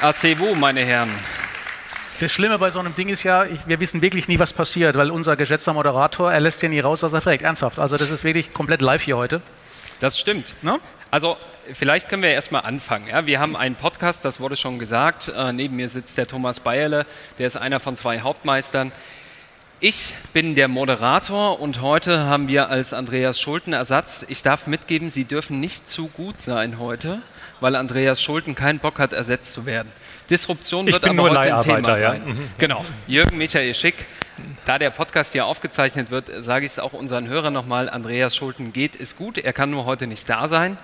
AC-Wo, meine Herren. Das Schlimme bei so einem Ding ist ja, ich, wir wissen wirklich nie, was passiert, weil unser geschätzter Moderator, er lässt ja nie raus, was er fragt. Ernsthaft. Also das ist wirklich komplett live hier heute. Das stimmt. Ne? Also vielleicht können wir erstmal anfangen. Ja? Wir haben einen Podcast, das wurde schon gesagt. Äh, neben mir sitzt der Thomas Bayerle, der ist einer von zwei Hauptmeistern. Ich bin der Moderator und heute haben wir als Andreas Schulten Ersatz. Ich darf mitgeben, Sie dürfen nicht zu gut sein heute, weil Andreas Schulten keinen Bock hat, ersetzt zu werden. Disruption wird aber heute ein Thema sein. Ja? Mhm. Genau. Jürgen Michael Schick. Da der Podcast hier aufgezeichnet wird, sage ich es auch unseren Hörern nochmal. Andreas Schulten geht, ist gut. Er kann nur heute nicht da sein.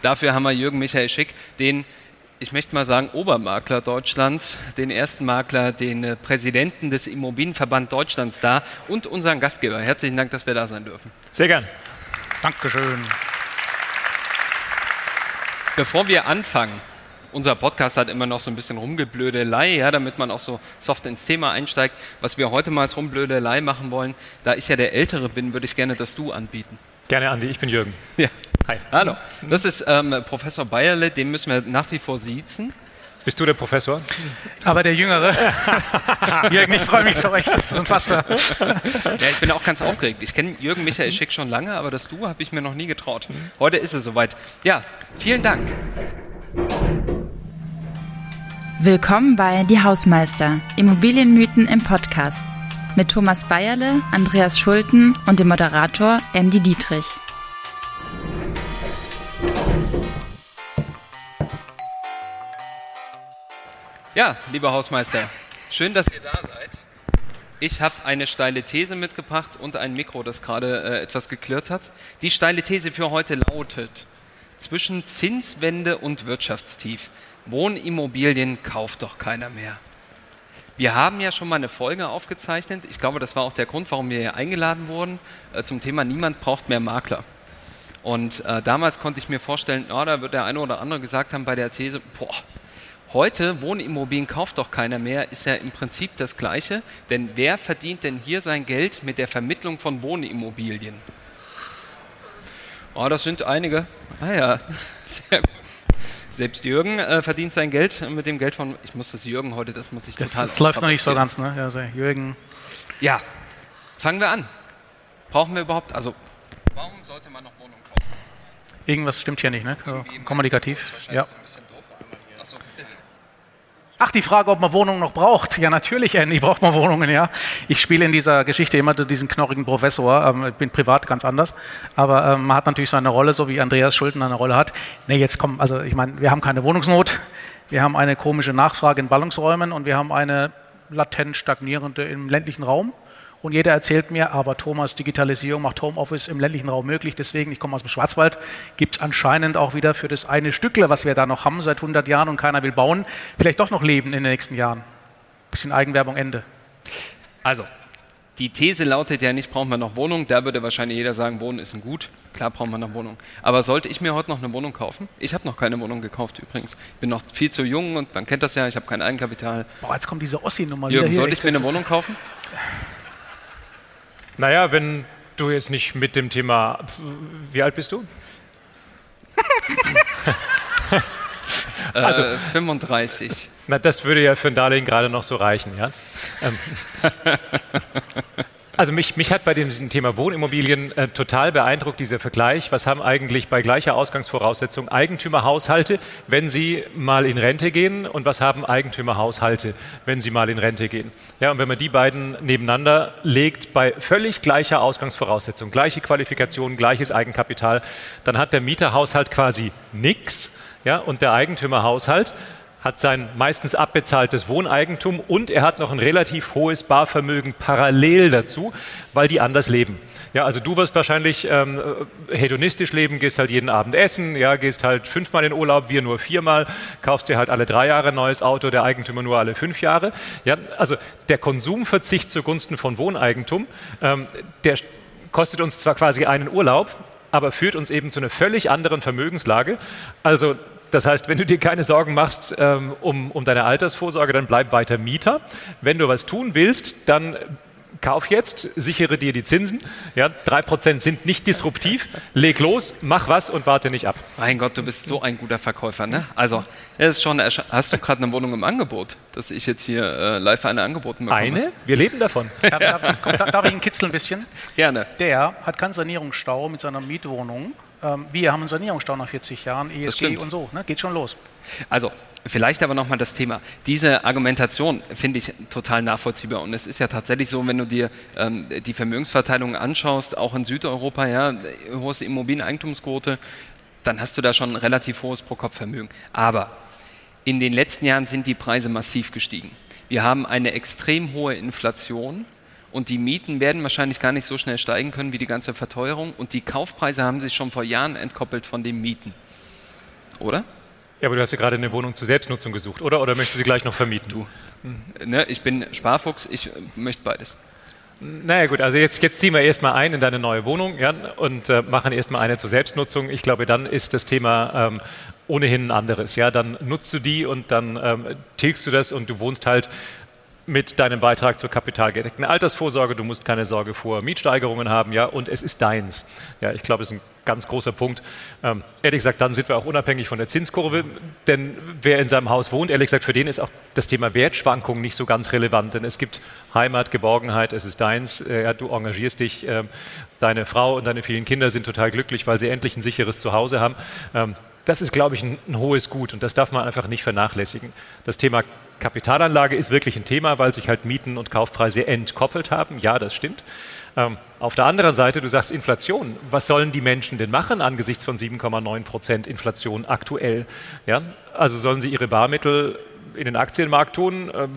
Dafür haben wir Jürgen Michael Schick, den ich möchte mal sagen, Obermakler Deutschlands, den ersten Makler, den äh, Präsidenten des Immobilienverband Deutschlands da und unseren Gastgeber. Herzlichen Dank, dass wir da sein dürfen. Sehr gern. Dankeschön. Bevor wir anfangen, unser Podcast hat immer noch so ein bisschen Rumgeblödelei, ja, damit man auch so soft ins Thema einsteigt. Was wir heute mal als Rumblödelei machen wollen, da ich ja der Ältere bin, würde ich gerne das Du anbieten. Gerne, Andi. Ich bin Jürgen. Ja. Hi. Hallo. Das ist ähm, Professor Bayerle, den müssen wir nach wie vor siezen. Bist du der Professor? Aber der Jüngere. Jürgen, ich freue mich so recht. Das ist unfassbar. Ja, ich bin auch ganz aufgeregt. Ich kenne Jürgen Michael Schick schon lange, aber das Du habe ich mir noch nie getraut. Heute ist es soweit. Ja, vielen Dank. Willkommen bei Die Hausmeister, Immobilienmythen im Podcast. Mit Thomas Bayerle, Andreas Schulten und dem Moderator Andy Dietrich. Ja, lieber Hausmeister, schön, dass ihr da seid. Ich habe eine steile These mitgebracht und ein Mikro, das gerade äh, etwas geklirrt hat. Die steile These für heute lautet, zwischen Zinswende und Wirtschaftstief, Wohnimmobilien kauft doch keiner mehr. Wir haben ja schon mal eine Folge aufgezeichnet. Ich glaube, das war auch der Grund, warum wir hier eingeladen wurden, äh, zum Thema Niemand braucht mehr Makler. Und äh, damals konnte ich mir vorstellen, oh, da wird der eine oder andere gesagt haben bei der These, boah, Heute, Wohnimmobilien kauft doch keiner mehr, ist ja im Prinzip das Gleiche. Denn wer verdient denn hier sein Geld mit der Vermittlung von Wohnimmobilien? Oh, das sind einige. Ah ja, sehr gut. Selbst Jürgen äh, verdient sein Geld mit dem Geld von, ich muss das Jürgen heute, das muss ich das, total. Das läuft noch nicht so ganz, ne? Also Jürgen. Ja, fangen wir an. Brauchen wir überhaupt, also warum sollte man noch Wohnungen kaufen? Irgendwas stimmt hier nicht, ne? Kommunikativ. Ja. So Ach, die Frage, ob man Wohnungen noch braucht. Ja, natürlich, Andy, braucht man Wohnungen, ja. Ich spiele in dieser Geschichte immer diesen knorrigen Professor. Ähm, ich bin privat ganz anders. Aber ähm, man hat natürlich seine Rolle, so wie Andreas Schulten eine Rolle hat. Nee, jetzt kommen, also ich meine, wir haben keine Wohnungsnot. Wir haben eine komische Nachfrage in Ballungsräumen und wir haben eine latent stagnierende im ländlichen Raum. Und jeder erzählt mir, aber Thomas, Digitalisierung macht Homeoffice im ländlichen Raum möglich. Deswegen, ich komme aus dem Schwarzwald, gibt es anscheinend auch wieder für das eine Stückle, was wir da noch haben seit 100 Jahren und keiner will bauen, vielleicht doch noch Leben in den nächsten Jahren. Bisschen Eigenwerbung, Ende. Also, die These lautet ja nicht, brauchen wir noch Wohnung. Da würde wahrscheinlich jeder sagen, Wohnen ist ein Gut. Klar brauchen wir noch Wohnung. Aber sollte ich mir heute noch eine Wohnung kaufen? Ich habe noch keine Wohnung gekauft übrigens. Ich bin noch viel zu jung und man kennt das ja, ich habe kein Eigenkapital. Boah, jetzt kommt diese Ossi-Nummer Jürgen, sollte ich mir eine Wohnung kaufen? Naja, wenn du jetzt nicht mit dem Thema. Wie alt bist du? also äh, 35. Na, das würde ja für ein Darlehen gerade noch so reichen, ja. Ähm. Also mich, mich hat bei diesem Thema Wohnimmobilien äh, total beeindruckt dieser Vergleich. Was haben eigentlich bei gleicher Ausgangsvoraussetzung Eigentümerhaushalte, wenn sie mal in Rente gehen und was haben Eigentümerhaushalte, wenn sie mal in Rente gehen? Ja, und wenn man die beiden nebeneinander legt bei völlig gleicher Ausgangsvoraussetzung, gleiche Qualifikation, gleiches Eigenkapital, dann hat der Mieterhaushalt quasi nichts ja, und der Eigentümerhaushalt hat sein meistens abbezahltes Wohneigentum und er hat noch ein relativ hohes Barvermögen parallel dazu, weil die anders leben. Ja, also du wirst wahrscheinlich ähm, hedonistisch leben, gehst halt jeden Abend essen, ja, gehst halt fünfmal in Urlaub, wir nur viermal, kaufst dir halt alle drei Jahre ein neues Auto, der Eigentümer nur alle fünf Jahre. Ja, also der Konsumverzicht zugunsten von Wohneigentum, ähm, der kostet uns zwar quasi einen Urlaub, aber führt uns eben zu einer völlig anderen Vermögenslage. Also das heißt, wenn du dir keine Sorgen machst ähm, um, um deine Altersvorsorge, dann bleib weiter Mieter. Wenn du was tun willst, dann kauf jetzt, sichere dir die Zinsen. Ja, 3% sind nicht disruptiv. Leg los, mach was und warte nicht ab. Mein Gott, du bist so ein guter Verkäufer, ne? Also, es ist schon hast du gerade eine Wohnung im Angebot, dass ich jetzt hier äh, live eine angeboten bekomme? Eine? Wir leben davon. Darf, darf, komm, darf ich ihn kitzeln ein bisschen? Gerne. Der hat keinen Sanierungsstau mit seiner Mietwohnung. Ähm, wir haben einen Sanierungsstau nach 40 Jahren, ESG und so. Ne? Geht schon los. Also, Vielleicht aber nochmal das Thema. Diese Argumentation finde ich total nachvollziehbar. Und es ist ja tatsächlich so, wenn du dir ähm, die Vermögensverteilung anschaust, auch in Südeuropa, ja, hohe Immobilieneigentumsquote, dann hast du da schon ein relativ hohes Pro-Kopf-Vermögen. Aber in den letzten Jahren sind die Preise massiv gestiegen. Wir haben eine extrem hohe Inflation und die Mieten werden wahrscheinlich gar nicht so schnell steigen können wie die ganze Verteuerung und die Kaufpreise haben sich schon vor Jahren entkoppelt von den Mieten. Oder? Ja, aber du hast ja gerade eine Wohnung zur Selbstnutzung gesucht, oder? Oder möchtest du sie gleich noch vermieten? Du, ne, ich bin Sparfuchs, ich möchte beides. Naja gut, also jetzt, jetzt ziehen wir erstmal ein in deine neue Wohnung ja, und äh, machen erstmal eine zur Selbstnutzung. Ich glaube, dann ist das Thema ähm, ohnehin ein anderes. Ja, dann nutzt du die und dann ähm, tilgst du das und du wohnst halt mit deinem Beitrag zur kapitalgedeckten Altersvorsorge. Du musst keine Sorge vor Mietsteigerungen haben, ja, und es ist deins. Ja, ich glaube, es ist ein ganz großer Punkt. Ähm, ehrlich gesagt, dann sind wir auch unabhängig von der Zinskurve, denn wer in seinem Haus wohnt, ehrlich gesagt, für den ist auch das Thema Wertschwankungen nicht so ganz relevant, denn es gibt Heimat, Geborgenheit, es ist deins, äh, du engagierst dich, äh, deine Frau und deine vielen Kinder sind total glücklich, weil sie endlich ein sicheres Zuhause haben. Ähm, das ist, glaube ich, ein, ein hohes Gut und das darf man einfach nicht vernachlässigen. Das Thema Kapitalanlage ist wirklich ein Thema, weil sich halt Mieten und Kaufpreise entkoppelt haben. Ja, das stimmt. Ähm, auf der anderen Seite, du sagst Inflation. Was sollen die Menschen denn machen angesichts von 7,9 Prozent Inflation aktuell? Ja? Also sollen sie ihre Barmittel in den Aktienmarkt tun? Ähm,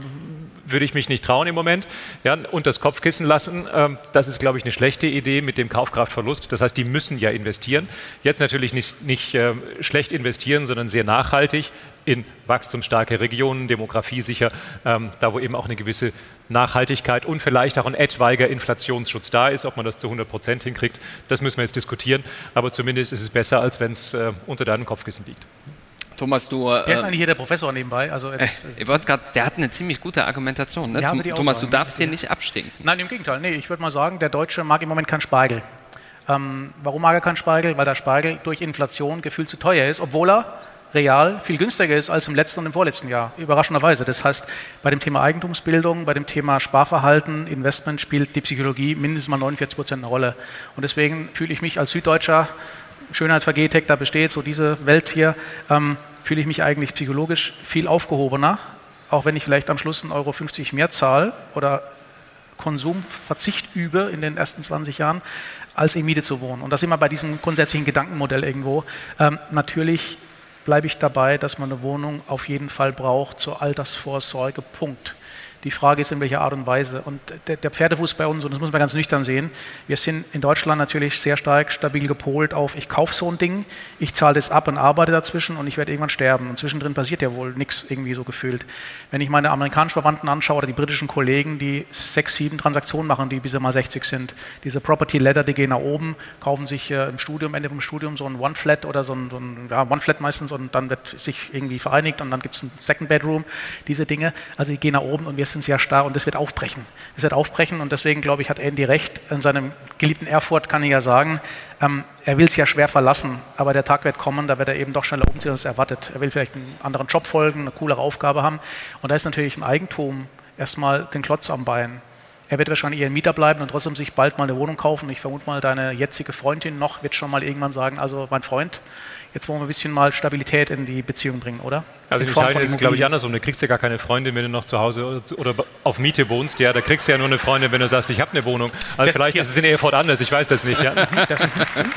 würde ich mich nicht trauen im Moment. Ja, und das Kopfkissen lassen, ähm, das ist, glaube ich, eine schlechte Idee mit dem Kaufkraftverlust. Das heißt, die müssen ja investieren. Jetzt natürlich nicht, nicht äh, schlecht investieren, sondern sehr nachhaltig in wachstumsstarke Regionen, demografiesicher, ähm, da wo eben auch eine gewisse Nachhaltigkeit und vielleicht auch ein etwaiger Inflationsschutz da ist. Ob man das zu 100 Prozent hinkriegt, das müssen wir jetzt diskutieren. Aber zumindest ist es besser, als wenn es äh, unter deinem Kopfkissen liegt. Thomas, du. Wer ist äh, eigentlich hier der Professor nebenbei? Also jetzt, ich wollte gerade, der hat eine ziemlich gute Argumentation. Ne? Ja, Thomas, du darfst hier nicht abstinken. Nein, im Gegenteil. Nee, ich würde mal sagen, der Deutsche mag im Moment keinen Spargel. Ähm, warum mag er keinen Spargel? Weil der Spargel durch Inflation gefühlt zu teuer ist, obwohl er real viel günstiger ist als im letzten und im vorletzten Jahr, überraschenderweise. Das heißt, bei dem Thema Eigentumsbildung, bei dem Thema Sparverhalten, Investment spielt die Psychologie mindestens mal 49 Prozent eine Rolle. Und deswegen fühle ich mich als Süddeutscher, Schönheit vergeht, da besteht so diese Welt hier, ähm, fühle ich mich eigentlich psychologisch viel aufgehobener, auch wenn ich vielleicht am Schluss 1,50 Euro mehr zahle oder Konsumverzicht übe in den ersten 20 Jahren, als in Miete zu wohnen. Und da sind wir bei diesem grundsätzlichen Gedankenmodell irgendwo. Ähm, natürlich bleibe ich dabei, dass man eine Wohnung auf jeden Fall braucht zur Altersvorsorge. Punkt. Die Frage ist, in welcher Art und Weise. Und der, der, Pferdefuß bei uns, und das muss man ganz nüchtern sehen, wir sind in Deutschland natürlich sehr stark stabil gepolt auf, ich kaufe so ein Ding, ich zahle das ab und arbeite dazwischen und ich werde irgendwann sterben. Und zwischendrin passiert ja wohl nichts irgendwie so gefühlt. Wenn ich meine amerikanischen Verwandten anschaue oder die britischen Kollegen, die sechs, sieben Transaktionen machen, die bis mal 60 sind, diese Property Letter, die gehen nach oben, kaufen sich äh, im Studium, Ende vom Studium so ein One-Flat oder so ein, so ein ja, One-Flat meistens und dann wird sich irgendwie vereinigt und dann gibt es ein Second Bedroom, diese Dinge. Also die gehen nach oben und wir sind sehr starr und das wird aufbrechen. Das wird aufbrechen und deswegen, glaube ich, hat Andy recht. In seinem geliebten Erfurt kann ich ja sagen, ähm, er will es ja schwer verlassen, aber der Tag wird kommen, da wird er eben doch schneller umziehen als erwartet. Er will vielleicht einen anderen Job folgen, eine coolere Aufgabe haben und da ist natürlich ein Eigentum erstmal den Klotz am Bein. Er wird wahrscheinlich eher ein Mieter bleiben und trotzdem sich bald mal eine Wohnung kaufen. Ich vermute mal, deine jetzige Freundin noch wird schon mal irgendwann sagen, also mein Freund, Jetzt wollen wir ein bisschen mal Stabilität in die Beziehung bringen, oder? Also in, in Italien ist es, glaube ich, andersrum. Du kriegst ja gar keine Freundin, wenn du noch zu Hause oder auf Miete wohnst. Ja, da kriegst du ja nur eine Freundin, wenn du sagst, ich habe eine Wohnung. Also das, vielleicht ja. ist es in Erfurt anders, ich weiß das nicht. Ja? Das,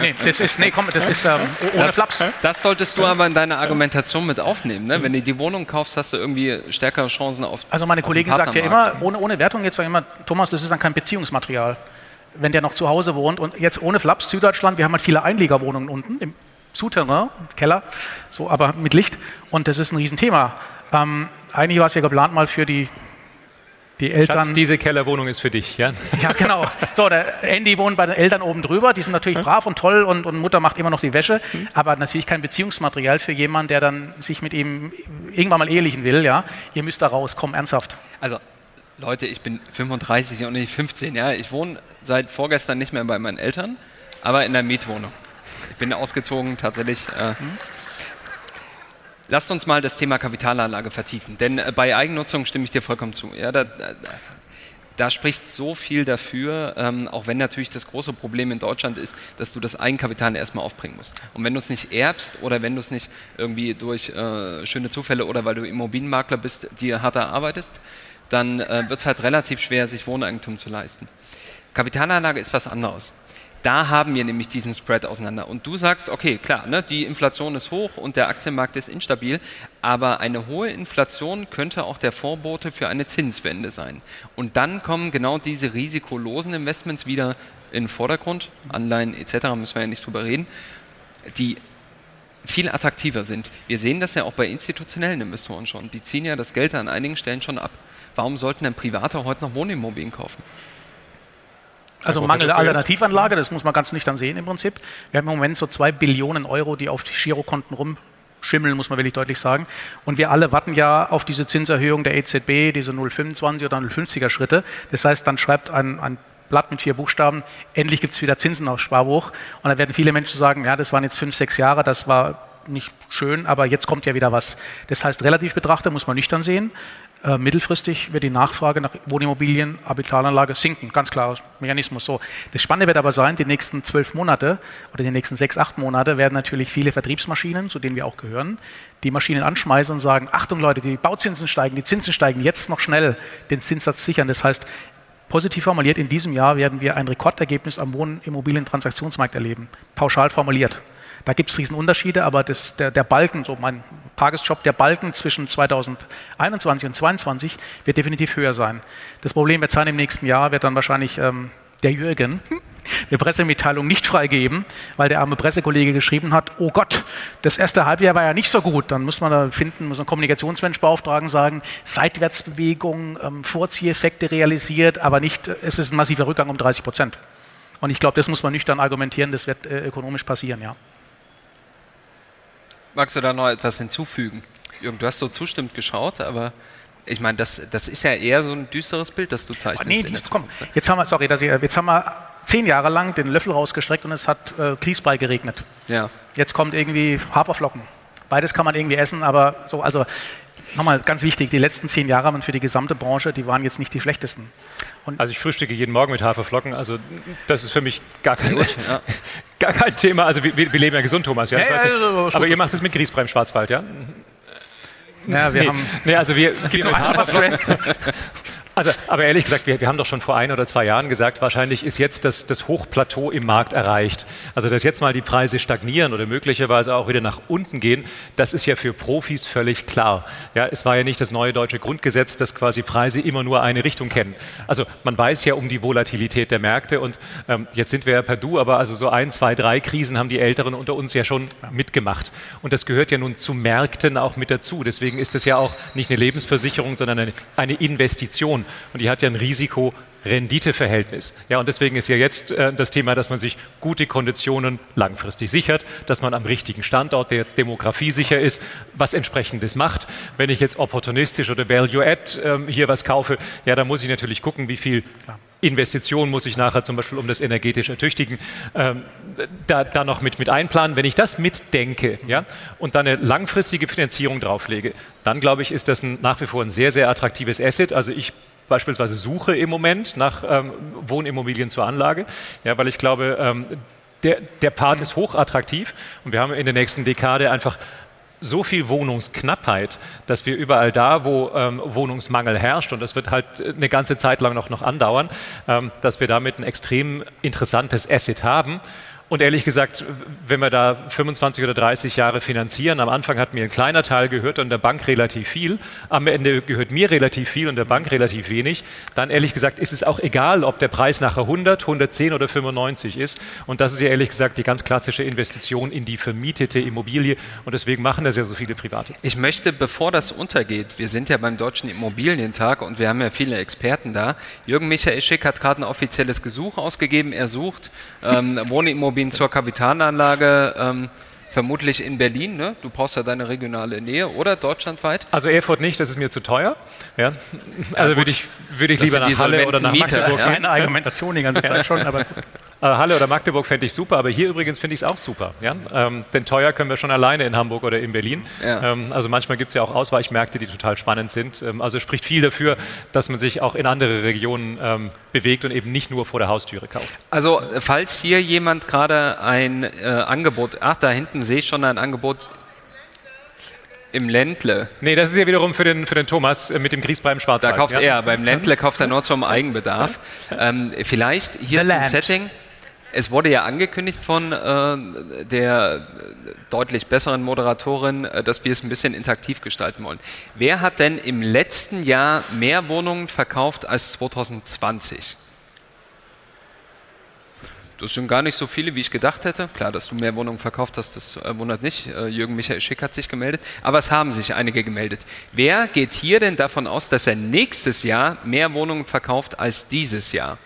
nee, das ist, nee, komm, das ist ähm, ohne das, Flaps. Das solltest du aber in deiner Argumentation mit aufnehmen. Ne? Wenn du die Wohnung kaufst, hast du irgendwie stärkere Chancen auf Also meine Kollegin sagt ja immer, ohne, ohne Wertung jetzt immer, Thomas, das ist dann kein Beziehungsmaterial wenn der noch zu Hause wohnt und jetzt ohne Flaps, Süddeutschland, wir haben halt viele Einliegerwohnungen unten im Souterrain, Keller, so aber mit Licht. Und das ist ein Riesenthema. Ähm, eigentlich war es ja geplant mal für die, die Eltern. Schatz, diese Kellerwohnung ist für dich, ja? Ja, genau. So, der Andy wohnt bei den Eltern oben drüber. Die sind natürlich brav und toll und, und Mutter macht immer noch die Wäsche. Aber natürlich kein Beziehungsmaterial für jemanden, der dann sich mit ihm irgendwann mal ehelichen will, ja? Ihr müsst da raus, komm, ernsthaft. Also Leute, ich bin 35 und nicht 15. Ja, ich wohne seit vorgestern nicht mehr bei meinen Eltern, aber in der Mietwohnung. Ich bin ausgezogen tatsächlich. Äh, mhm. Lasst uns mal das Thema Kapitalanlage vertiefen, denn äh, bei Eigennutzung stimme ich dir vollkommen zu. Ja, da, da, da spricht so viel dafür, ähm, auch wenn natürlich das große Problem in Deutschland ist, dass du das Eigenkapital erstmal aufbringen musst. Und wenn du es nicht erbst oder wenn du es nicht irgendwie durch äh, schöne Zufälle oder weil du Immobilienmakler bist, dir hart erarbeitest, dann äh, wird es halt relativ schwer, sich Wohneigentum zu leisten. Kapitalanlage ist was anderes. Da haben wir nämlich diesen Spread auseinander. Und du sagst, okay, klar, ne, die Inflation ist hoch und der Aktienmarkt ist instabil, aber eine hohe Inflation könnte auch der Vorbote für eine Zinswende sein. Und dann kommen genau diese risikolosen Investments wieder in den Vordergrund, Anleihen etc., müssen wir ja nicht drüber reden, die viel attraktiver sind. Wir sehen das ja auch bei institutionellen Investoren schon. Die ziehen ja das Geld an einigen Stellen schon ab. Warum sollten denn Private heute noch Wohnimmobilien kaufen? Also mangelnde Alternativanlage, das muss man ganz nüchtern sehen im Prinzip. Wir haben im Moment so zwei Billionen Euro, die auf die Girokonten rumschimmeln, muss man wirklich deutlich sagen. Und wir alle warten ja auf diese Zinserhöhung der EZB, diese 0,25 oder 0,50er Schritte. Das heißt, dann schreibt ein, ein Blatt mit vier Buchstaben, endlich gibt es wieder Zinsen auf Sparbuch. Und dann werden viele Menschen sagen, ja, das waren jetzt fünf, sechs Jahre, das war nicht schön, aber jetzt kommt ja wieder was. Das heißt, relativ betrachtet muss man nüchtern sehen. Äh, mittelfristig wird die Nachfrage nach Wohnimmobilien, Habitalanlage sinken, ganz klarer Mechanismus. So. Das Spannende wird aber sein, die nächsten zwölf Monate oder die nächsten sechs, acht Monate werden natürlich viele Vertriebsmaschinen, zu denen wir auch gehören, die Maschinen anschmeißen und sagen, Achtung Leute, die Bauzinsen steigen, die Zinsen steigen, jetzt noch schnell den Zinssatz sichern. Das heißt, positiv formuliert, in diesem Jahr werden wir ein Rekordergebnis am Wohnimmobilientransaktionsmarkt erleben, pauschal formuliert. Da gibt es Riesenunterschiede, aber das, der, der, Balken, so mein Tagesjob, der Balken zwischen 2021 und 2022 wird definitiv höher sein. Das Problem wird sein, im nächsten Jahr wird dann wahrscheinlich ähm, der Jürgen eine Pressemitteilung nicht freigeben, weil der arme Pressekollege geschrieben hat, oh Gott, das erste Halbjahr war ja nicht so gut. Dann muss man da finden, muss ein Kommunikationsmensch beauftragen, sagen, Seitwärtsbewegung, ähm, Vorzieheffekte realisiert, aber nicht, es ist ein massiver Rückgang um 30 Prozent. Und ich glaube, das muss man nüchtern argumentieren, das wird äh, ökonomisch passieren, ja. Magst du da noch etwas hinzufügen? Jürgen, du hast so zustimmend geschaut, aber ich meine, das, das ist ja eher so ein düsteres Bild, das du zeichnest. Oh, nee, dies, komm, jetzt haben wir, sorry, dass ich, jetzt haben wir zehn Jahre lang den Löffel rausgestreckt und es hat äh, Grießbrei geregnet. Ja. Jetzt kommt irgendwie Haferflocken. Beides kann man irgendwie essen, aber so, also nochmal ganz wichtig, die letzten zehn Jahre waren für die gesamte Branche, die waren jetzt nicht die schlechtesten. Und also ich frühstücke jeden Morgen mit Haferflocken, also das ist für mich gar kein, gut, ja. gar kein Thema. Also wir, wir, leben ja gesund, Thomas, ja, ja, ja also, aber ihr macht es mit Grießbrei im Schwarzwald, ja? Ja, wir nee, haben. Nee, also wir gehen mit Haferflocken. Also, aber ehrlich gesagt, wir, wir, haben doch schon vor ein oder zwei Jahren gesagt, wahrscheinlich ist jetzt das, das, Hochplateau im Markt erreicht. Also, dass jetzt mal die Preise stagnieren oder möglicherweise auch wieder nach unten gehen, das ist ja für Profis völlig klar. Ja, es war ja nicht das neue deutsche Grundgesetz, dass quasi Preise immer nur eine Richtung kennen. Also, man weiß ja um die Volatilität der Märkte und ähm, jetzt sind wir ja per Du, aber also so ein, zwei, drei Krisen haben die Älteren unter uns ja schon mitgemacht. Und das gehört ja nun zu Märkten auch mit dazu. Deswegen ist es ja auch nicht eine Lebensversicherung, sondern eine, eine Investition und die hat ja ein Risiko-Rendite-Verhältnis. Ja, und deswegen ist ja jetzt äh, das Thema, dass man sich gute Konditionen langfristig sichert, dass man am richtigen Standort der Demografie sicher ist, was entsprechendes macht. Wenn ich jetzt opportunistisch oder Value-Add äh, hier was kaufe, ja, dann muss ich natürlich gucken, wie viel Investition muss ich nachher zum Beispiel, um das energetisch ertüchtigen, ähm, da, da, noch mit, mit einplanen. Wenn ich das mitdenke ja, und dann eine langfristige Finanzierung drauflege, dann glaube ich, ist das ein, nach wie vor ein sehr, sehr attraktives Asset. Also ich beispielsweise suche im Moment nach ähm, Wohnimmobilien zur Anlage, ja, weil ich glaube, ähm, der, der Part ist hochattraktiv und wir haben in der nächsten Dekade einfach so viel Wohnungsknappheit, dass wir überall da, wo ähm, Wohnungsmangel herrscht, und das wird halt eine ganze Zeit lang noch, noch andauern, ähm, dass wir damit ein extrem interessantes Asset haben. Und ehrlich gesagt, wenn wir da 25 oder 30 Jahre finanzieren, am Anfang hat mir ein kleiner Teil gehört und der Bank relativ viel, am Ende gehört mir relativ viel und der Bank relativ wenig, dann ehrlich gesagt ist es auch egal, ob der Preis nachher 100, 110 oder 95 ist. Und das ist ja ehrlich gesagt die ganz klassische Investition in die vermietete Immobilie und deswegen machen das ja so viele Private. Ich möchte, bevor das untergeht, wir sind ja beim Deutschen Immobilientag und wir haben ja viele Experten da. Jürgen Michael Schick hat gerade ein offizielles Gesuch ausgegeben. Er sucht ähm, Wohnimmobilien Immobilien zur Kapitalanlage ähm, vermutlich in Berlin, ne? Du brauchst ja deine regionale Nähe oder deutschlandweit? Also Erfurt nicht, das ist mir zu teuer. Ja. Also ja, würde ich, würd ich lieber nach Halle oder nach Magdeburg. Das ist eine Argumentation die ganze Zeit schon, aber äh, Halle oder Magdeburg fände ich super, aber hier übrigens finde ich es auch super. Ja? Ähm, denn teuer können wir schon alleine in Hamburg oder in Berlin. Ja. Ähm, also manchmal gibt es ja auch Ausweichmärkte, die total spannend sind. Ähm, also spricht viel dafür, dass man sich auch in andere Regionen ähm, bewegt und eben nicht nur vor der Haustüre kauft. Also falls hier jemand gerade ein äh, Angebot, ach da hinten sehe ich schon ein Angebot im Ländle. Nee, das ist ja wiederum für den, für den Thomas äh, mit dem Grießbrei im Schwarzwald. Da kauft ja? er, beim Ländle kauft er nur zum Eigenbedarf. Ähm, vielleicht hier The zum Land. Setting. Es wurde ja angekündigt von äh, der deutlich besseren Moderatorin, äh, dass wir es ein bisschen interaktiv gestalten wollen. Wer hat denn im letzten Jahr mehr Wohnungen verkauft als 2020? Das sind gar nicht so viele, wie ich gedacht hätte. Klar, dass du mehr Wohnungen verkauft hast, das äh, wundert nicht. Äh, Jürgen Michael Schick hat sich gemeldet. Aber es haben sich einige gemeldet. Wer geht hier denn davon aus, dass er nächstes Jahr mehr Wohnungen verkauft als dieses Jahr?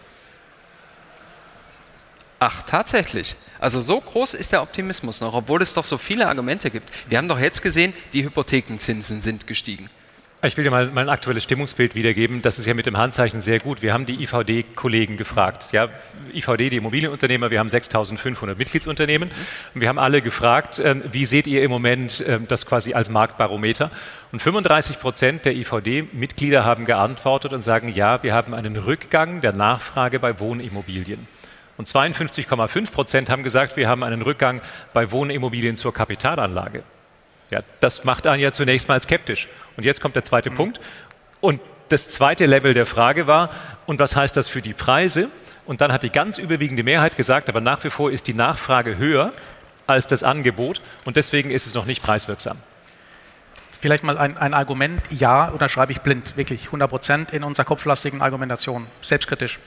Ach, tatsächlich. Also so groß ist der Optimismus noch, obwohl es doch so viele Argumente gibt. Wir haben doch jetzt gesehen, die Hypothekenzinsen sind gestiegen. Ich will dir mal mein aktuelles Stimmungsbild wiedergeben. Das ist ja mit dem Handzeichen sehr gut. Wir haben die IVD-Kollegen gefragt. Ja, IVD, die Immobilienunternehmer, wir haben 6.500 Mitgliedsunternehmen. Und wir haben alle gefragt, ähm, wie seht ihr im Moment ähm, das quasi als Marktbarometer? Und 35 Prozent der IVD-Mitglieder haben geantwortet und sagen, ja, wir haben einen Rückgang der Nachfrage bei Wohnimmobilien. Und 52,5 Prozent haben gesagt, wir haben einen Rückgang bei Wohnimmobilien zur Kapitalanlage. Ja, das macht einen ja zunächst mal skeptisch. Und jetzt kommt der zweite mhm. Punkt. Und das zweite Level der Frage war, und was heißt das für die Preise? Und dann hat die ganz überwiegende Mehrheit gesagt, aber nach wie vor ist die Nachfrage höher als das Angebot und deswegen ist es noch nicht preiswirksam. Vielleicht mal ein, ein Argument, ja, unterschreibe ich blind, wirklich 100 Prozent in unserer kopflastigen Argumentation, selbstkritisch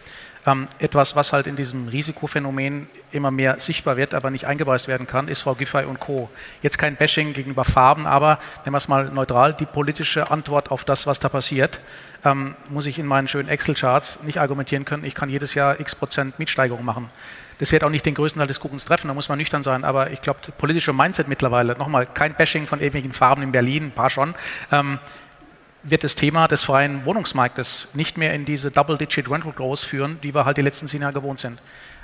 ähm, etwas, was halt in diesem Risikophänomen immer mehr sichtbar wird, aber nicht eingepreist werden kann, ist Frau Giffey und Co. Jetzt kein Bashing gegenüber Farben, aber nennen wir es mal neutral, die politische Antwort auf das, was da passiert, ähm, muss ich in meinen schönen Excel-Charts nicht argumentieren können, ich kann jedes Jahr x Prozent Mietsteigerung machen. Das wird auch nicht den größten Teil des Kuchens treffen, da muss man nüchtern sein, aber ich glaube, politische Mindset mittlerweile, nochmal, kein Bashing von ewigen Farben in Berlin, ein paar schon, ähm, wird das Thema des freien Wohnungsmarktes nicht mehr in diese Double-Digit Rental Growth führen, die wir halt die letzten zehn Jahre gewohnt sind.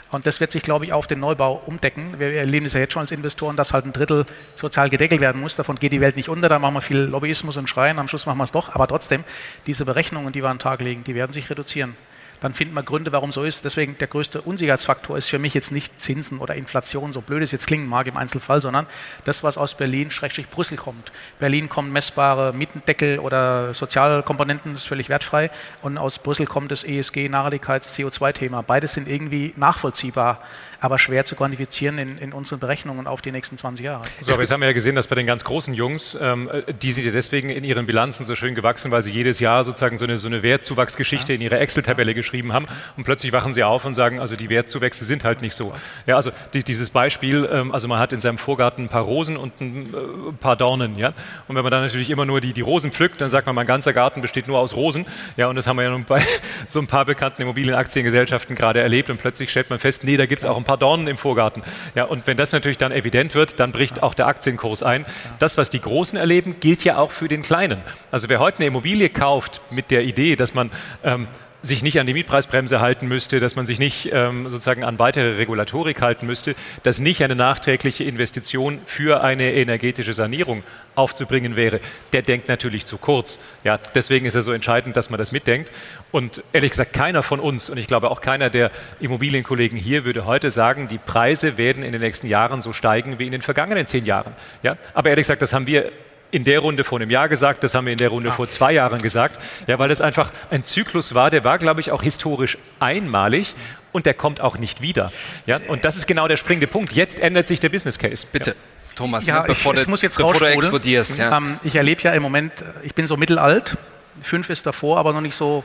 Und das wird sich, glaube ich, auf den Neubau umdecken. Wir erleben es ja jetzt schon als Investoren, dass halt ein Drittel sozial gedeckelt werden muss. Davon geht die Welt nicht unter. Da machen wir viel Lobbyismus und Schreien. Am Schluss machen wir es doch. Aber trotzdem, diese Berechnungen, die wir an den Tag legen, die werden sich reduzieren dann finden wir Gründe, warum so ist. Deswegen der größte Unsicherheitsfaktor ist für mich jetzt nicht Zinsen oder Inflation, so blöd es jetzt klingen mag im Einzelfall, sondern das, was aus Berlin, Schrägstrich Brüssel kommt. Berlin kommen messbare Mietendeckel oder Sozialkomponenten, das ist völlig wertfrei. Und aus Brüssel kommt das ESG, Nachhaltigkeits-, CO2-Thema. Beides sind irgendwie nachvollziehbar aber schwer zu quantifizieren in, in unseren Berechnungen auf die nächsten 20 Jahre. So, aber jetzt haben wir ja gesehen, dass bei den ganz großen Jungs, ähm, die sind ja deswegen in ihren Bilanzen so schön gewachsen, weil sie jedes Jahr sozusagen so eine, so eine Wertzuwachsgeschichte ja. in ihre Excel-Tabelle geschrieben haben und plötzlich wachen sie auf und sagen, also die Wertzuwächse sind halt nicht so. Ja, also die, dieses Beispiel, ähm, also man hat in seinem Vorgarten ein paar Rosen und ein äh, paar Dornen, ja, und wenn man dann natürlich immer nur die, die Rosen pflückt, dann sagt man, mein ganzer Garten besteht nur aus Rosen, ja, und das haben wir ja nun bei so ein paar bekannten Immobilienaktiengesellschaften gerade erlebt und plötzlich stellt man fest, nee, da gibt es auch ein paar Dornen im Vorgarten. Ja, und wenn das natürlich dann evident wird, dann bricht auch der Aktienkurs ein. Das, was die Großen erleben, gilt ja auch für den Kleinen. Also wer heute eine Immobilie kauft mit der Idee, dass man ähm, sich nicht an die Mietpreisbremse halten müsste, dass man sich nicht ähm, sozusagen an weitere Regulatorik halten müsste, dass nicht eine nachträgliche Investition für eine energetische Sanierung aufzubringen wäre, der denkt natürlich zu kurz. Ja, deswegen ist es so entscheidend, dass man das mitdenkt. Und ehrlich gesagt, keiner von uns und ich glaube auch keiner der Immobilienkollegen hier würde heute sagen, die Preise werden in den nächsten Jahren so steigen wie in den vergangenen zehn Jahren. Ja, aber ehrlich gesagt, das haben wir in der Runde vor einem Jahr gesagt, das haben wir in der Runde vor zwei Jahren gesagt, ja, weil das einfach ein Zyklus war, der war, glaube ich, auch historisch einmalig und der kommt auch nicht wieder. Ja, und das ist genau der springende Punkt. Jetzt ändert sich der Business Case. Bitte. Ja. Thomas, ja, ne, bevor, ich, du, jetzt bevor du explodierst. Ja. Ähm, ich erlebe ja im Moment, ich bin so mittelalt, fünf ist davor, aber noch nicht so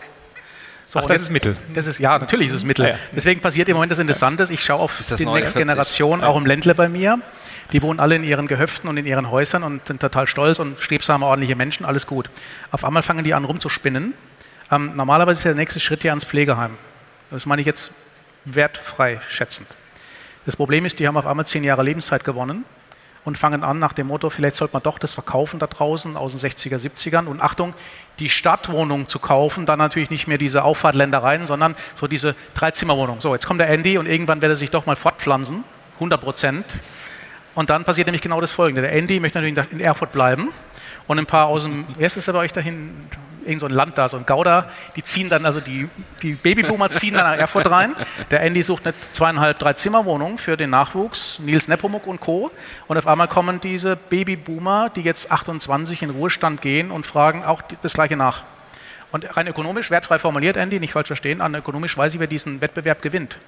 so, Ach, das jetzt, ist Mittel. Das ist, ja, natürlich ist es Mittel. Ah, ja. Deswegen passiert im Moment das Interessante. Ich schaue auf die nächste Generation, auch im Ländle bei mir. Die wohnen alle in ihren Gehöften und in ihren Häusern und sind total stolz und strebsame, ordentliche Menschen, alles gut. Auf einmal fangen die an rumzuspinnen. Ähm, normalerweise ist der nächste Schritt hier ans Pflegeheim. Das meine ich jetzt wertfrei schätzend. Das Problem ist, die haben auf einmal zehn Jahre Lebenszeit gewonnen und fangen an nach dem Motto, vielleicht sollte man doch das verkaufen da draußen aus den 60er, 70ern und Achtung, die Stadtwohnung zu kaufen, dann natürlich nicht mehr diese Auffahrtländereien, sondern so diese Dreizimmerwohnung. So, jetzt kommt der Andy und irgendwann wird er sich doch mal fortpflanzen, 100 Prozent. Und dann passiert nämlich genau das Folgende. Der Andy möchte natürlich in Erfurt bleiben und ein paar aus dem, wer ist das bei euch dahin? Irgend so ein Land da, so ein Gouda, die ziehen dann, also die, die Babyboomer ziehen dann nach Erfurt rein. Der Andy sucht eine zweieinhalb, drei Zimmerwohnung für den Nachwuchs, Nils Nepomuk und Co. Und auf einmal kommen diese Babyboomer, die jetzt 28 in Ruhestand gehen und fragen auch das Gleiche nach. Und rein ökonomisch, wertfrei formuliert, Andy, nicht falsch verstehen, an ökonomisch weiß ich, wer diesen Wettbewerb gewinnt.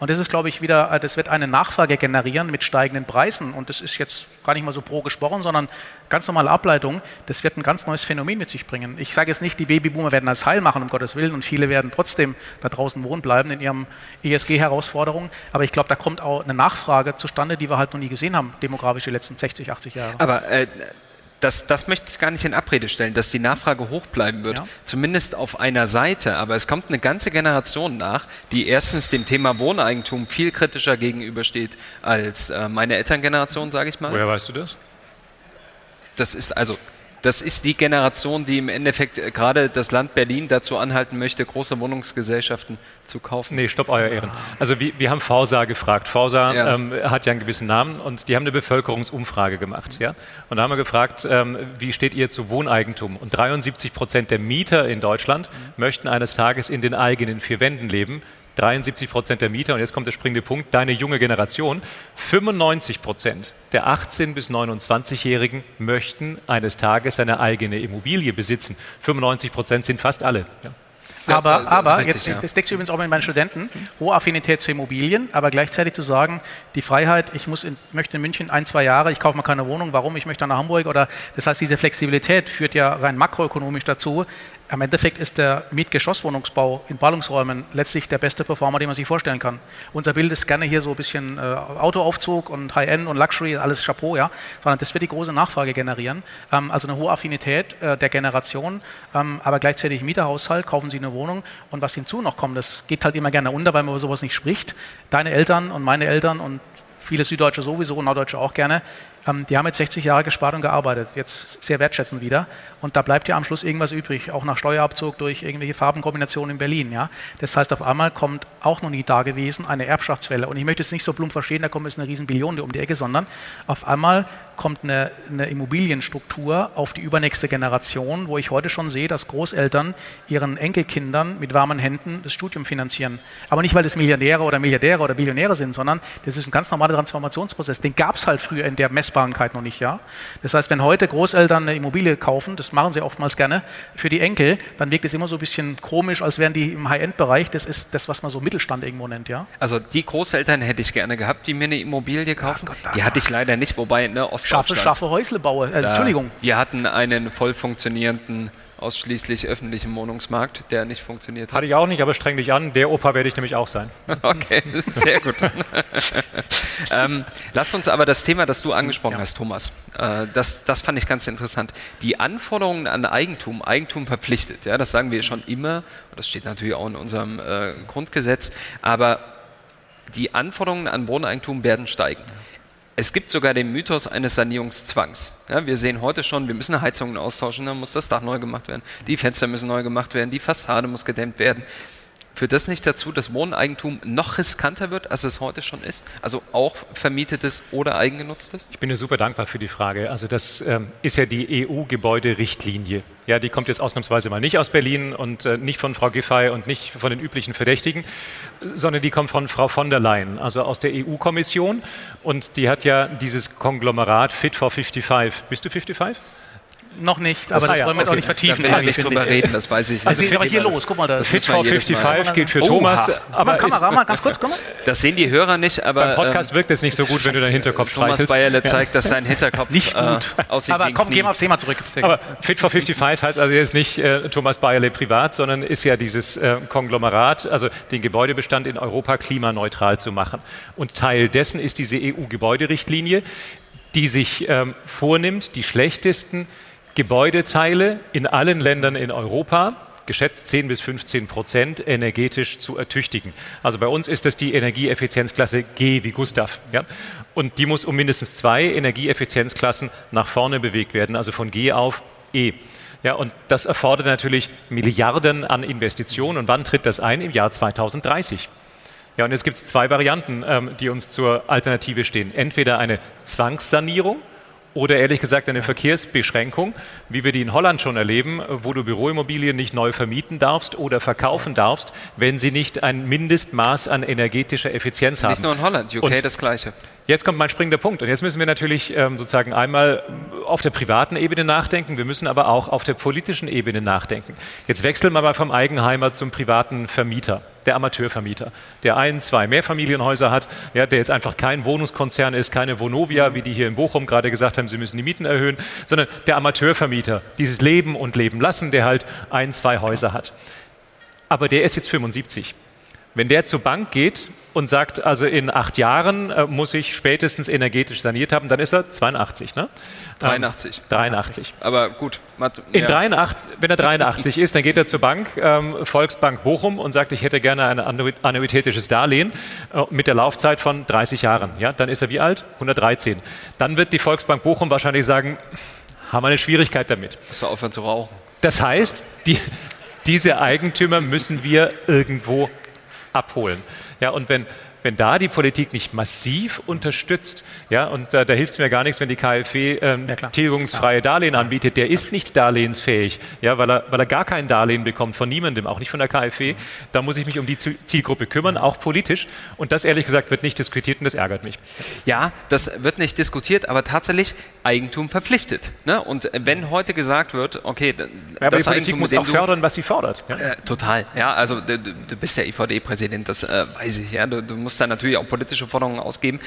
Und das ist, glaube ich, wieder, äh, das wird eine Nachfrage generieren mit steigenden Preisen. Und das ist jetzt gar nicht mal so pro gesprochen, sondern ganz normale Ableitung. Das wird ein ganz neues Phänomen mit sich bringen. Ich sage jetzt nicht, die Babyboomer werden das heil machen, um Gottes Willen, und viele werden trotzdem da draußen wohnen bleiben in ihren ESG-Herausforderungen. Aber ich glaube, da kommt auch eine Nachfrage zustande, die wir halt noch nie gesehen haben, demografisch die letzten 60, 80 Jahre. Aber äh, das, das möchte ich gar nicht in Abrede stellen, dass die Nachfrage hoch bleiben wird, ja. zumindest auf einer Seite. Aber es kommt eine ganze Generation nach, die erstens dem Thema Wohneigentum viel kritischer gegenübersteht als äh, meine Elterngeneration, sage ich mal. Woher weißt du das? Das ist also das ist die Generation, die im Endeffekt äh, gerade das Land Berlin dazu anhalten möchte, große Wohnungsgesellschaften zu kaufen. Nee, stopp, euer Ehren. Also wir, wir haben Forsa gefragt. Forsa ja. Ähm, hat ja einen gewissen Namen und die haben eine Bevölkerungsumfrage gemacht. Ja? Und da haben wir gefragt, ähm, wie steht ihr zu Wohneigentum? Und 73 Prozent der Mieter in Deutschland mhm. möchten eines Tages in den eigenen vier Wänden leben. 73 Prozent der Mieter, und jetzt kommt der springende Punkt, deine junge Generation, 95 Prozent der 18- bis 29-Jährigen möchten eines Tages eine eigene Immobilie besitzen. 95 Prozent sind fast alle. Ja. Ja, aber, aber richtig, jetzt, ja. das deckt sich übrigens auch mit meinen Studenten, hohe Affinität zu Immobilien, aber gleichzeitig zu sagen, die Freiheit, ich muss in, möchte in München ein, zwei Jahre, ich kaufe mal keine Wohnung, warum, ich möchte nach Hamburg oder das heißt, diese Flexibilität führt ja rein makroökonomisch dazu, am Endeffekt ist der Mietgeschosswohnungsbau in Ballungsräumen letztlich der beste Performer, den man sich vorstellen kann. Unser Bild ist gerne hier so ein bisschen äh, Autoaufzug und High-End und Luxury, alles Chapeau, ja, sondern das wird die große Nachfrage generieren. Ähm, also eine hohe Affinität äh, der Generation, ähm, aber gleichzeitig Mieterhaushalt, kaufen Sie eine Wohnung und was hinzu noch kommt, das geht halt immer gerne unter, weil man über sowas nicht spricht. Deine Eltern und meine Eltern und viele Süddeutsche sowieso, Norddeutsche auch gerne, ähm, die haben jetzt 60 Jahre gespart und gearbeitet, jetzt sehr wertschätzend wieder. Und da bleibt ja am Schluss irgendwas übrig, auch nach Steuerabzug durch irgendwelche Farbenkombinationen in Berlin. Ja? Das heißt, auf einmal kommt auch noch nie da gewesen eine Erbschaftswelle. Und ich möchte es nicht so plump verstehen, da kommt jetzt eine riesen Billion um die Ecke, sondern auf einmal kommt eine, eine, Immobilienstruktur auf die übernächste Generation, wo ich heute schon sehe, dass Großeltern ihren Enkelkindern mit warmen Händen das Studium finanzieren. Aber nicht, weil das Milliardäre oder Milliardäre oder Billionäre sind, sondern das ist ein ganz normaler Transformationsprozess. Den gab es halt früher in der Messbarkeit noch nicht. Ja? Das heißt, wenn heute Großeltern eine Immobilie kaufen, das machen sie oftmals gerne, für die Enkel, dann wirkt es immer so ein bisschen komisch, als wären die im High-End-Bereich. Das ist das, was man so Mittelstand irgendwo nennt. Ja? Also die Großeltern hätte ich gerne gehabt, die mir eine Immobilie kaufen. Ja, Gott, die hatte ich leider nicht, wobei ne, Ost Scharfe, scharfe Häusle baue. Äh, Entschuldigung. Wir hatten einen voll funktionierenden ausschließlich öffentlichen Wohnungsmarkt, der nicht funktioniert hat. Hatte ich auch nicht, aber streng dich an. Der Opa werde ich nämlich auch sein. okay, sehr gut. ähm, lasst uns aber das Thema, das du angesprochen ja. hast, Thomas, äh, das, das fand ich ganz interessant. Die Anforderungen an Eigentum, Eigentum verpflichtet, ja, das sagen wir schon immer, das steht natürlich auch in unserem äh, Grundgesetz, aber die Anforderungen an Wohneigentum werden steigen. Es gibt sogar den Mythos eines Sanierungszwangs. Ja, wir sehen heute schon, wir müssen Heizungen austauschen, dann muss das Dach neu gemacht werden, die Fenster müssen neu gemacht werden, die Fassade muss gedämmt werden. Führt das nicht dazu, dass Wohneigentum noch riskanter wird, als es heute schon ist? Also auch vermietetes oder eigengenutztes? Ich bin dir super dankbar für die Frage. Also das ähm, ist ja die EU-Gebäuderichtlinie. Ja, die kommt jetzt ausnahmsweise mal nicht aus Berlin und äh, nicht von Frau Giffey und nicht von den üblichen Verdächtigen, sondern die kommt von Frau von der Leyen, also aus der EU-Kommission. Und die hat ja dieses Konglomerat Fit for 55. Bist du 55? Noch nicht, aber das, das ja, wollen wir jetzt auch nicht vertiefen. Da will ich nicht drüber reden, das weiß ich also nicht. Also aber hier los, guck mal. Das Fit for 55 geht für oh, Thomas. Aber Kamera, mal ganz kurz, komm mal. Das sehen die Hörer nicht, aber... Beim Podcast ähm, wirkt es nicht so gut, wenn du deinen Hinterkopf Thomas streichelst. Thomas Bayerle zeigt, dass sein Hinterkopf nicht gut äh, aussieht Aber komm, gehen wir aufs Thema zurück. Aber Fit for 55 heißt also jetzt nicht äh, Thomas Bayerle privat, sondern ist ja dieses äh, Konglomerat, also den Gebäudebestand in Europa klimaneutral zu machen. Und Teil dessen ist diese EU-Gebäuderichtlinie, die sich ähm, vornimmt, die schlechtesten Gebäudeteile in allen Ländern in Europa geschätzt 10 bis 15 Prozent energetisch zu ertüchtigen. Also bei uns ist das die Energieeffizienzklasse G wie Gustav. Ja? Und die muss um mindestens zwei Energieeffizienzklassen nach vorne bewegt werden, also von G auf E. Ja, und das erfordert natürlich Milliarden an Investitionen. Und wann tritt das ein? Im Jahr 2030. Ja, und jetzt gibt es zwei Varianten, ähm, die uns zur Alternative stehen. Entweder eine Zwangssanierung, oder ehrlich gesagt eine Verkehrsbeschränkung, wie wir die in Holland schon erleben, wo du Büroimmobilien nicht neu vermieten darfst oder verkaufen darfst, wenn sie nicht ein Mindestmaß an energetischer Effizienz haben. Nicht nur in Holland, UK Und das Gleiche. Jetzt kommt mein springender Punkt. Und jetzt müssen wir natürlich ähm, sozusagen einmal auf der privaten Ebene nachdenken, wir müssen aber auch auf der politischen Ebene nachdenken. Jetzt wechseln wir mal vom Eigenheimer zum privaten Vermieter der Amateurvermieter, der ein, zwei Mehrfamilienhäuser hat, ja, der jetzt einfach kein Wohnungskonzern ist, keine Vonovia, wie die hier in Bochum gerade gesagt haben, sie müssen die Mieten erhöhen, sondern der Amateurvermieter, dieses Leben und Leben lassen, der halt ein, zwei Häuser hat. Aber der ist jetzt 75. Wenn der zur Bank geht und sagt, also in acht Jahren äh, muss ich spätestens energetisch saniert haben, dann ist er 82, ne? 83. Ähm, 83. Aber gut. Mat in ja. 83, wenn er 83 ist, dann geht er zur Bank, ähm, Volksbank Bochum, und sagt, ich hätte gerne ein annuitätisches Darlehen äh, mit der Laufzeit von 30 Jahren. Ja, dann ist er wie alt? 113. Dann wird die Volksbank Bochum wahrscheinlich sagen, haben wir eine Schwierigkeit damit. Muss er aufhören zu rauchen. Das heißt, die, diese Eigentümer müssen wir irgendwo abholen. Ja, und wenn wenn da die Politik nicht massiv unterstützt, ja, und äh, da hilft es mir gar nichts, wenn die KfW ähm, ja, tilgungsfreie Darlehen anbietet, der ist nicht darlehensfähig, ja, weil er, weil er gar kein Darlehen bekommt von niemandem, auch nicht von der KfW. Da muss ich mich um die Zielgruppe kümmern, auch politisch. Und das ehrlich gesagt wird nicht diskutiert und das ärgert mich. Ja, das wird nicht diskutiert, aber tatsächlich Eigentum verpflichtet. Ne? Und wenn heute gesagt wird, okay, ja, aber das die Politik Eigentum, muss auch fördern, was sie fordert. Ja? Äh, total. Ja, also du, du bist ja EVD-Präsident, das äh, weiß ich. Ja, du, du musst muss dann natürlich auch politische Forderungen ausgeben.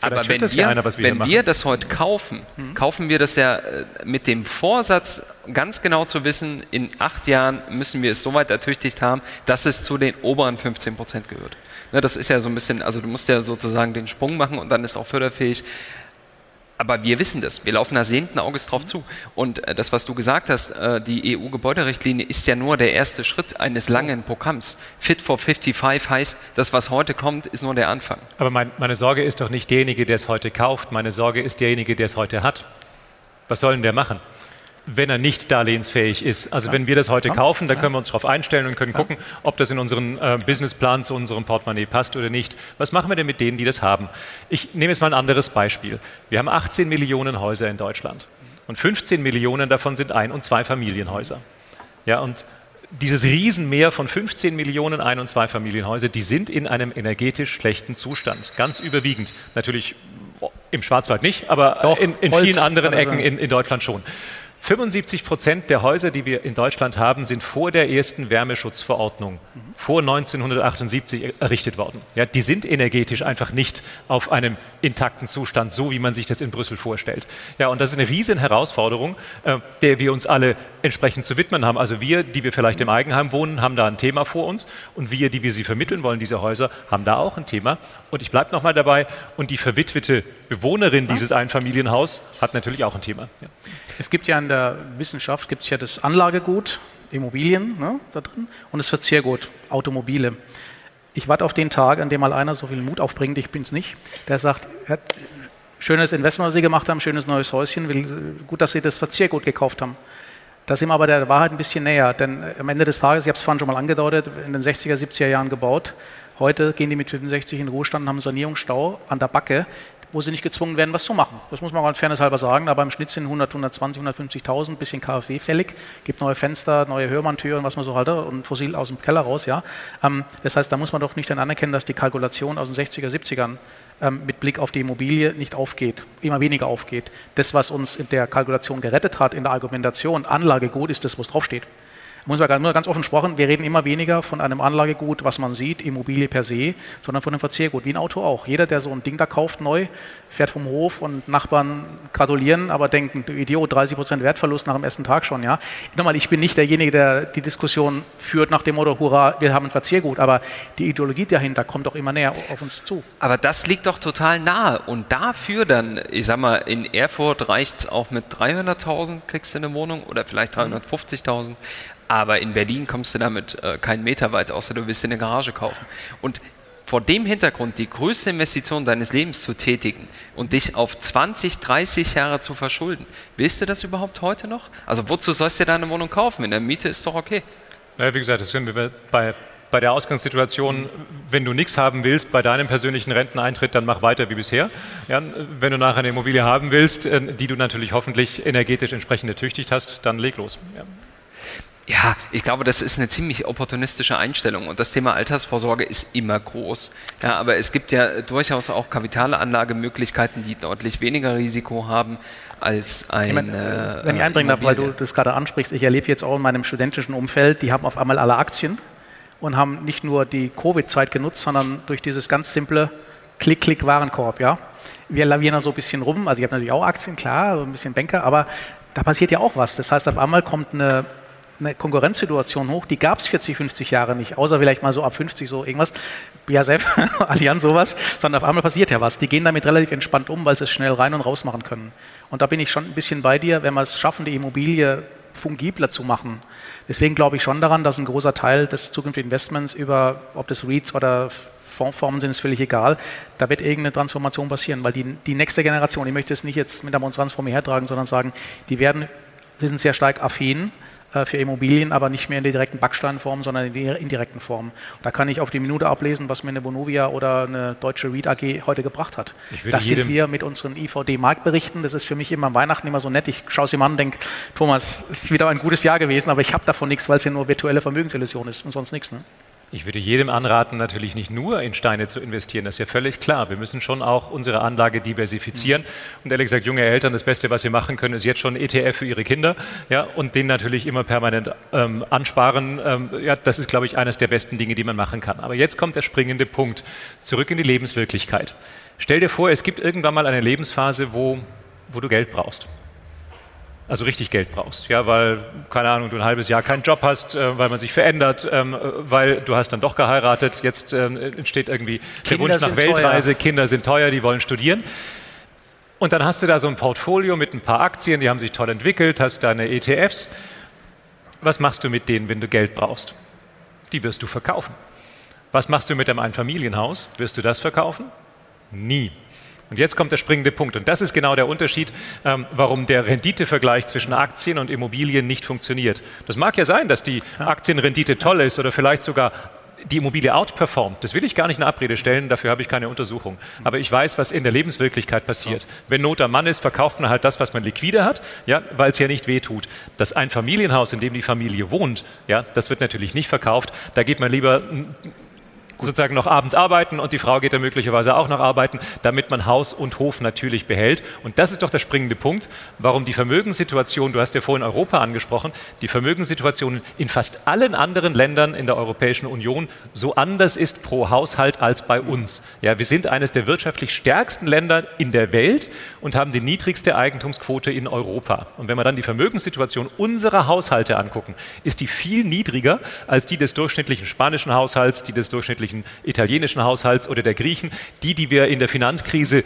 Aber wenn, wir, einer, wir, wenn wir, das heute kaufen, mhm. kaufen wir das ja äh, mit dem Vorsatz, ganz genau zu wissen, in acht Jahren müssen wir es so weit ertüchtigt haben, dass es zu den oberen 15 Prozent gehört. Ne, das ist ja so ein bisschen, also du musst ja sozusagen den Sprung machen und dann ist auch förderfähig. Aber wir wissen das. Wir laufen da sehenden Auges drauf zu. Und äh, das, was du gesagt hast, äh, die EU-Gebäuderichtlinie ist ja nur der erste Schritt eines langen Programms. Fit for 55 heißt, das, was heute kommt, ist nur der Anfang. Aber mein, meine Sorge ist doch nicht derjenige, der es heute kauft. Meine Sorge ist derjenige, der es heute hat. Was soll denn der machen? Wenn er nicht darlehensfähig ist. Also ja. wenn wir das heute ja. kaufen, dann können wir uns darauf einstellen und können gucken, ob das in unseren äh, Businessplan zu unserem Portemonnaie passt oder nicht. Was machen wir denn mit denen, die das haben? Ich nehme jetzt mal ein anderes Beispiel. Wir haben 18 Millionen Häuser in Deutschland und 15 Millionen davon sind Ein- und Zweifamilienhäuser. Ja, und dieses Riesenmeer von 15 Millionen Ein- und Zweifamilienhäuser, die sind in einem energetisch schlechten Zustand. Ganz überwiegend. Natürlich im Schwarzwald nicht, aber Doch, in, in vielen anderen Ecken in, in Deutschland schon. 75 Prozent der Häuser, die wir in Deutschland haben, sind vor der ersten Wärmeschutzverordnung, vor 1978 errichtet worden. Ja, die sind energetisch einfach nicht auf einem intakten Zustand, so wie man sich das in Brüssel vorstellt. Ja, und das ist eine riesen Herausforderung, äh, der wir uns alle entsprechend zu widmen haben. Also wir, die wir vielleicht im Eigenheim wohnen, haben da ein Thema vor uns und wir, die wir sie vermitteln wollen, diese Häuser, haben da auch ein Thema. Und ich bleibe nochmal dabei, und die verwitwete Bewohnerin dieses Einfamilienhaus hat natürlich auch ein Thema. Ja. Es gibt ja in der Wissenschaft gibt's ja das Anlagegut, Immobilien ne, da drin. Und das Verzehrgut, Automobile. Ich warte auf den Tag, an dem mal einer so viel Mut aufbringt, ich bin es nicht, der sagt, schönes Investment, was Sie gemacht haben, schönes neues Häuschen, will, gut, dass Sie das Verzehrgut gekauft haben. Da sind wir aber der Wahrheit ein bisschen näher, denn am Ende des Tages, ich habe es vorhin schon mal angedeutet, in den 60er, 70er Jahren gebaut. Heute gehen die mit 65 in Ruhestand und haben Sanierungsstau an der Backe wo sie nicht gezwungen werden, was zu machen. Das muss man mal fairnesshalber sagen, aber im Schnitt sind 100, 120, 150.000, bisschen KfW fällig, gibt neue Fenster, neue Hörmanntüren, was man so halt und fossil aus dem Keller raus, ja. Ähm, das heißt, da muss man doch nicht dann anerkennen, dass die Kalkulation aus den 60er, 70ern ähm, mit Blick auf die Immobilie nicht aufgeht, immer weniger aufgeht. Das, was uns in der Kalkulation gerettet hat, in der Argumentation, Anlagegut ist das, was draufsteht muss man nur ganz offen gesprochen, wir reden immer weniger von einem Anlagegut, was man sieht, Immobilie per se, sondern von einem Verzehrgut, wie ein Auto auch. Jeder, der so ein Ding da kauft neu, fährt vom Hof und Nachbarn gratulieren, aber denken, du Idiot, 30 Prozent Wertverlust nach dem ersten Tag schon. Ja? Nochmal, ich bin nicht derjenige, der die Diskussion führt nach dem Motto, hurra, wir haben ein Verzehrgut, aber die Ideologie dahinter kommt doch immer näher auf uns zu. Aber das liegt doch total nahe und dafür dann, ich sag mal, in Erfurt reicht es auch mit 300.000 kriegst du eine Wohnung oder vielleicht 350.000. Aber in Berlin kommst du damit äh, keinen Meter weit, außer du willst dir eine Garage kaufen. Und vor dem Hintergrund die größte Investition deines Lebens zu tätigen und dich auf 20, 30 Jahre zu verschulden, willst du das überhaupt heute noch? Also wozu sollst du dir deine Wohnung kaufen? In der Miete ist doch okay. Naja, wie gesagt, das sind wir bei, bei der Ausgangssituation, wenn du nichts haben willst bei deinem persönlichen Renteneintritt, dann mach weiter wie bisher. Ja, wenn du nachher eine Immobilie haben willst, äh, die du natürlich hoffentlich energetisch entsprechend ertüchtigt hast, dann leg los. Ja. Ja, ich glaube, das ist eine ziemlich opportunistische Einstellung und das Thema Altersvorsorge ist immer groß. Ja, aber es gibt ja durchaus auch Kapitalanlagemöglichkeiten, die deutlich weniger Risiko haben als ein. Ich meine, äh, wenn ich einbringen darf, weil du das gerade ansprichst, ich erlebe jetzt auch in meinem studentischen Umfeld, die haben auf einmal alle Aktien und haben nicht nur die Covid-Zeit genutzt, sondern durch dieses ganz simple Klick-Klick-Warenkorb, ja. Wir lavieren da so ein bisschen rum, also ich habe natürlich auch Aktien, klar, so ein bisschen Banker, aber da passiert ja auch was. Das heißt, auf einmal kommt eine eine Konkurrenzsituation hoch, die gab es 40, 50 Jahre nicht, außer vielleicht mal so ab 50 so irgendwas, BASF, Allianz sowas, sondern auf einmal passiert ja was. Die gehen damit relativ entspannt um, weil sie es schnell rein und raus machen können. Und da bin ich schon ein bisschen bei dir, wenn wir es schaffen, die Immobilie fungibler zu machen. Deswegen glaube ich schon daran, dass ein großer Teil des zukünftigen Investments über, ob das REITs oder Fondsformen sind, ist völlig egal. Da wird irgendeine Transformation passieren, weil die, die nächste Generation, ich möchte es nicht jetzt mit der Monstranz vor mir hertragen, sondern sagen, die werden, die sind sehr stark affin für Immobilien, aber nicht mehr in der direkten Backsteinform, sondern in der indirekten Form. Da kann ich auf die Minute ablesen, was mir eine Bonovia oder eine deutsche REIT AG heute gebracht hat. Das sind wir mit unseren IVD-Marktberichten. Das ist für mich immer am Weihnachten immer so nett. Ich schaue es ihm an und denke, Thomas, es ist wieder ein gutes Jahr gewesen, aber ich habe davon nichts, weil es ja nur virtuelle Vermögensillusion ist und sonst nichts. Ne? Ich würde jedem anraten, natürlich nicht nur in Steine zu investieren, das ist ja völlig klar. Wir müssen schon auch unsere Anlage diversifizieren. Und ehrlich gesagt, junge Eltern, das Beste, was sie machen können, ist jetzt schon ETF für ihre Kinder ja, und den natürlich immer permanent ähm, ansparen. Ähm, ja, das ist, glaube ich, eines der besten Dinge, die man machen kann. Aber jetzt kommt der springende Punkt. Zurück in die Lebenswirklichkeit. Stell dir vor, es gibt irgendwann mal eine Lebensphase, wo, wo du Geld brauchst also richtig Geld brauchst, ja, weil, keine Ahnung, du ein halbes Jahr keinen Job hast, äh, weil man sich verändert, ähm, weil du hast dann doch geheiratet, jetzt ähm, entsteht irgendwie Kinder der Wunsch nach Weltreise, teuer. Kinder sind teuer, die wollen studieren. Und dann hast du da so ein Portfolio mit ein paar Aktien, die haben sich toll entwickelt, hast deine ETFs. Was machst du mit denen, wenn du Geld brauchst? Die wirst du verkaufen. Was machst du mit deinem Einfamilienhaus? Wirst du das verkaufen? Nie. Und jetzt kommt der springende Punkt. Und das ist genau der Unterschied, ähm, warum der Renditevergleich zwischen Aktien und Immobilien nicht funktioniert. Das mag ja sein, dass die Aktienrendite toll ist oder vielleicht sogar die Immobilie outperformt. Das will ich gar nicht in Abrede stellen, dafür habe ich keine Untersuchung. Aber ich weiß, was in der Lebenswirklichkeit passiert. Wenn Not am Mann ist, verkauft man halt das, was man liquide hat, ja, weil es ja nicht wehtut. Das Einfamilienhaus, in dem die Familie wohnt, ja, das wird natürlich nicht verkauft. Da geht man lieber sozusagen noch abends arbeiten und die Frau geht dann möglicherweise auch noch arbeiten, damit man Haus und Hof natürlich behält. Und das ist doch der springende Punkt, warum die Vermögenssituation, du hast ja vorhin Europa angesprochen, die Vermögenssituation in fast allen anderen Ländern in der Europäischen Union so anders ist pro Haushalt als bei uns. Ja, wir sind eines der wirtschaftlich stärksten Länder in der Welt und haben die niedrigste Eigentumsquote in Europa. Und wenn wir dann die Vermögenssituation unserer Haushalte angucken, ist die viel niedriger als die des durchschnittlichen spanischen Haushalts, die des durchschnittlichen italienischen Haushalts oder der Griechen. Die, die wir in der Finanzkrise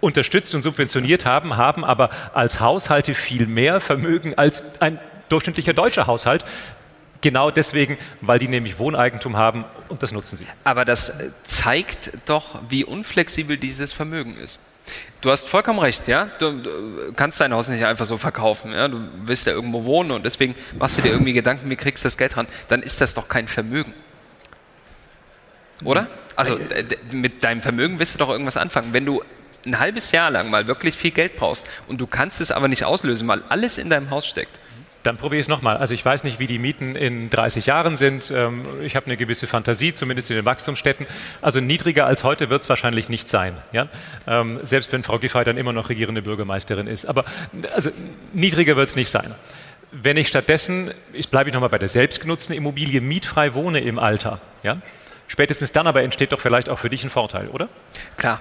unterstützt und subventioniert haben, haben aber als Haushalte viel mehr Vermögen als ein durchschnittlicher deutscher Haushalt. Genau deswegen, weil die nämlich Wohneigentum haben und das nutzen sie. Aber das zeigt doch, wie unflexibel dieses Vermögen ist. Du hast vollkommen recht, ja. Du, du, kannst dein Haus nicht einfach so verkaufen. Ja? Du willst ja irgendwo wohnen und deswegen machst du dir irgendwie Gedanken, wie kriegst du das Geld ran. Dann ist das doch kein Vermögen. Oder? Also mit deinem Vermögen wirst du doch irgendwas anfangen. Wenn du ein halbes Jahr lang mal wirklich viel Geld brauchst und du kannst es aber nicht auslösen, weil alles in deinem Haus steckt. Dann probiere ich es nochmal. Also ich weiß nicht, wie die Mieten in 30 Jahren sind. Ähm, ich habe eine gewisse Fantasie, zumindest in den Wachstumsstädten. Also niedriger als heute wird es wahrscheinlich nicht sein. Ja? Ähm, selbst wenn Frau Giffey dann immer noch regierende Bürgermeisterin ist. Aber also niedriger wird es nicht sein. Wenn ich stattdessen, ich bleibe nochmal bei der selbstgenutzten Immobilie, mietfrei wohne im Alter, ja? Spätestens dann aber entsteht doch vielleicht auch für dich ein Vorteil, oder? Klar.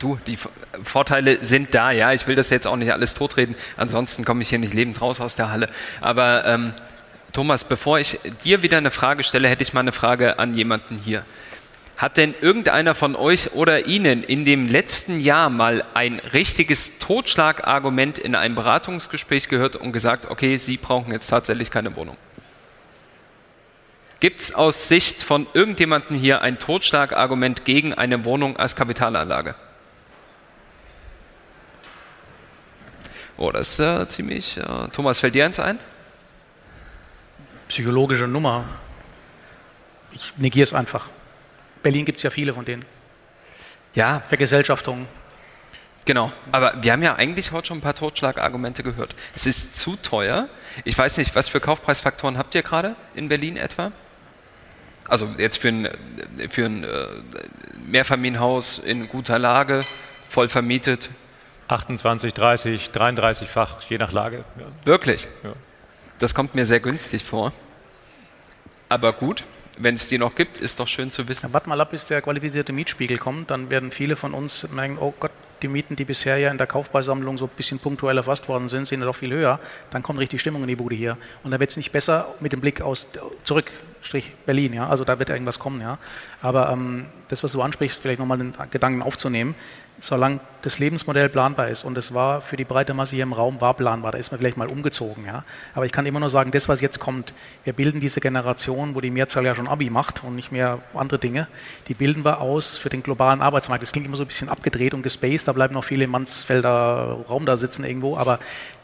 Du, die Vorteile sind da, ja. Ich will das jetzt auch nicht alles totreden, ansonsten komme ich hier nicht lebend raus aus der Halle. Aber ähm, Thomas, bevor ich dir wieder eine Frage stelle, hätte ich mal eine Frage an jemanden hier. Hat denn irgendeiner von euch oder Ihnen in dem letzten Jahr mal ein richtiges Totschlagargument in einem Beratungsgespräch gehört und gesagt, okay, Sie brauchen jetzt tatsächlich keine Wohnung? Gibt es aus Sicht von irgendjemandem hier ein Totschlagargument gegen eine Wohnung als Kapitalanlage? Oh, das ist äh, ziemlich. Äh, Thomas, fällt dir eins ein? Psychologische Nummer. Ich negiere es einfach. Berlin gibt es ja viele von denen. Ja. Vergesellschaftung. Genau, aber wir haben ja eigentlich heute schon ein paar Totschlagargumente gehört. Es ist zu teuer. Ich weiß nicht, was für Kaufpreisfaktoren habt ihr gerade in Berlin etwa? Also jetzt für ein, für ein äh, Mehrfamilienhaus in guter Lage, voll vermietet. 28, 30, 33-fach, je nach Lage. Ja. Wirklich? Ja. Das kommt mir sehr günstig vor. Aber gut, wenn es die noch gibt, ist doch schön zu wissen. Ja, warte mal ab, bis der qualifizierte Mietspiegel kommt, dann werden viele von uns merken, oh Gott, die Mieten, die bisher ja in der Kaufpreissammlung so ein bisschen punktuell erfasst worden sind, sind ja doch viel höher. Dann kommt richtig Stimmung in die Bude hier. Und da wird es nicht besser mit dem Blick aus zurück, Berlin, ja. Also da wird irgendwas kommen, ja. Aber ähm, das, was du ansprichst, vielleicht nochmal den Gedanken aufzunehmen, solange das Lebensmodell planbar ist und es war für die breite Masse hier im Raum war planbar, da ist man vielleicht mal umgezogen, ja. Aber ich kann immer nur sagen, das, was jetzt kommt, wir bilden diese Generation, wo die Mehrzahl ja schon Abi macht und nicht mehr andere Dinge, die bilden wir aus für den globalen Arbeitsmarkt. Das klingt immer so ein bisschen abgedreht und gespaced, da bleiben noch viele im Mansfelder Raum da sitzen irgendwo, aber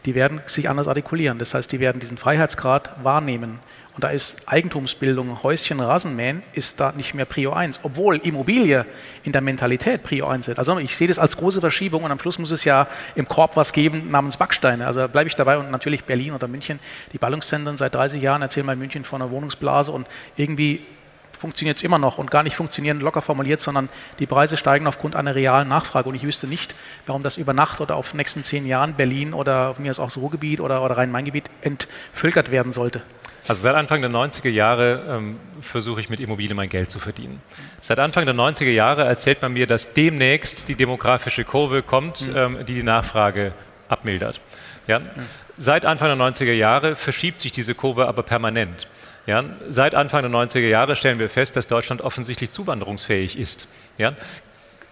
die werden sich anders artikulieren. Das heißt, die werden diesen Freiheitsgrad wahrnehmen und da ist Eigentumsbildung, Häuschen, Rasenmähen, ist da nicht mehr Prio 1, obwohl Immobilie in der Mentalität Prio 1 ist. Also ich sehe das als große Verschiebung und am Schluss muss es ja im Korb was geben namens Backsteine. Also bleibe ich dabei und natürlich Berlin oder München, die Ballungszentren seit 30 Jahren erzählen mal München von einer Wohnungsblase und irgendwie funktioniert es immer noch und gar nicht funktionieren locker formuliert, sondern die Preise steigen aufgrund einer realen Nachfrage. Und ich wüsste nicht, warum das über Nacht oder auf nächsten zehn Jahren Berlin oder mir ist auch das Ruhrgebiet oder, oder Rhein-Main-Gebiet entvölkert werden sollte. Also seit Anfang der 90er Jahre ähm, versuche ich mit Immobilien mein Geld zu verdienen. Seit Anfang der 90er Jahre erzählt man mir, dass demnächst die demografische Kurve kommt, mhm. ähm, die die Nachfrage abmildert. Ja? Mhm. Seit Anfang der 90er Jahre verschiebt sich diese Kurve aber permanent. Ja? Seit Anfang der 90er Jahre stellen wir fest, dass Deutschland offensichtlich zuwanderungsfähig ist. Ja?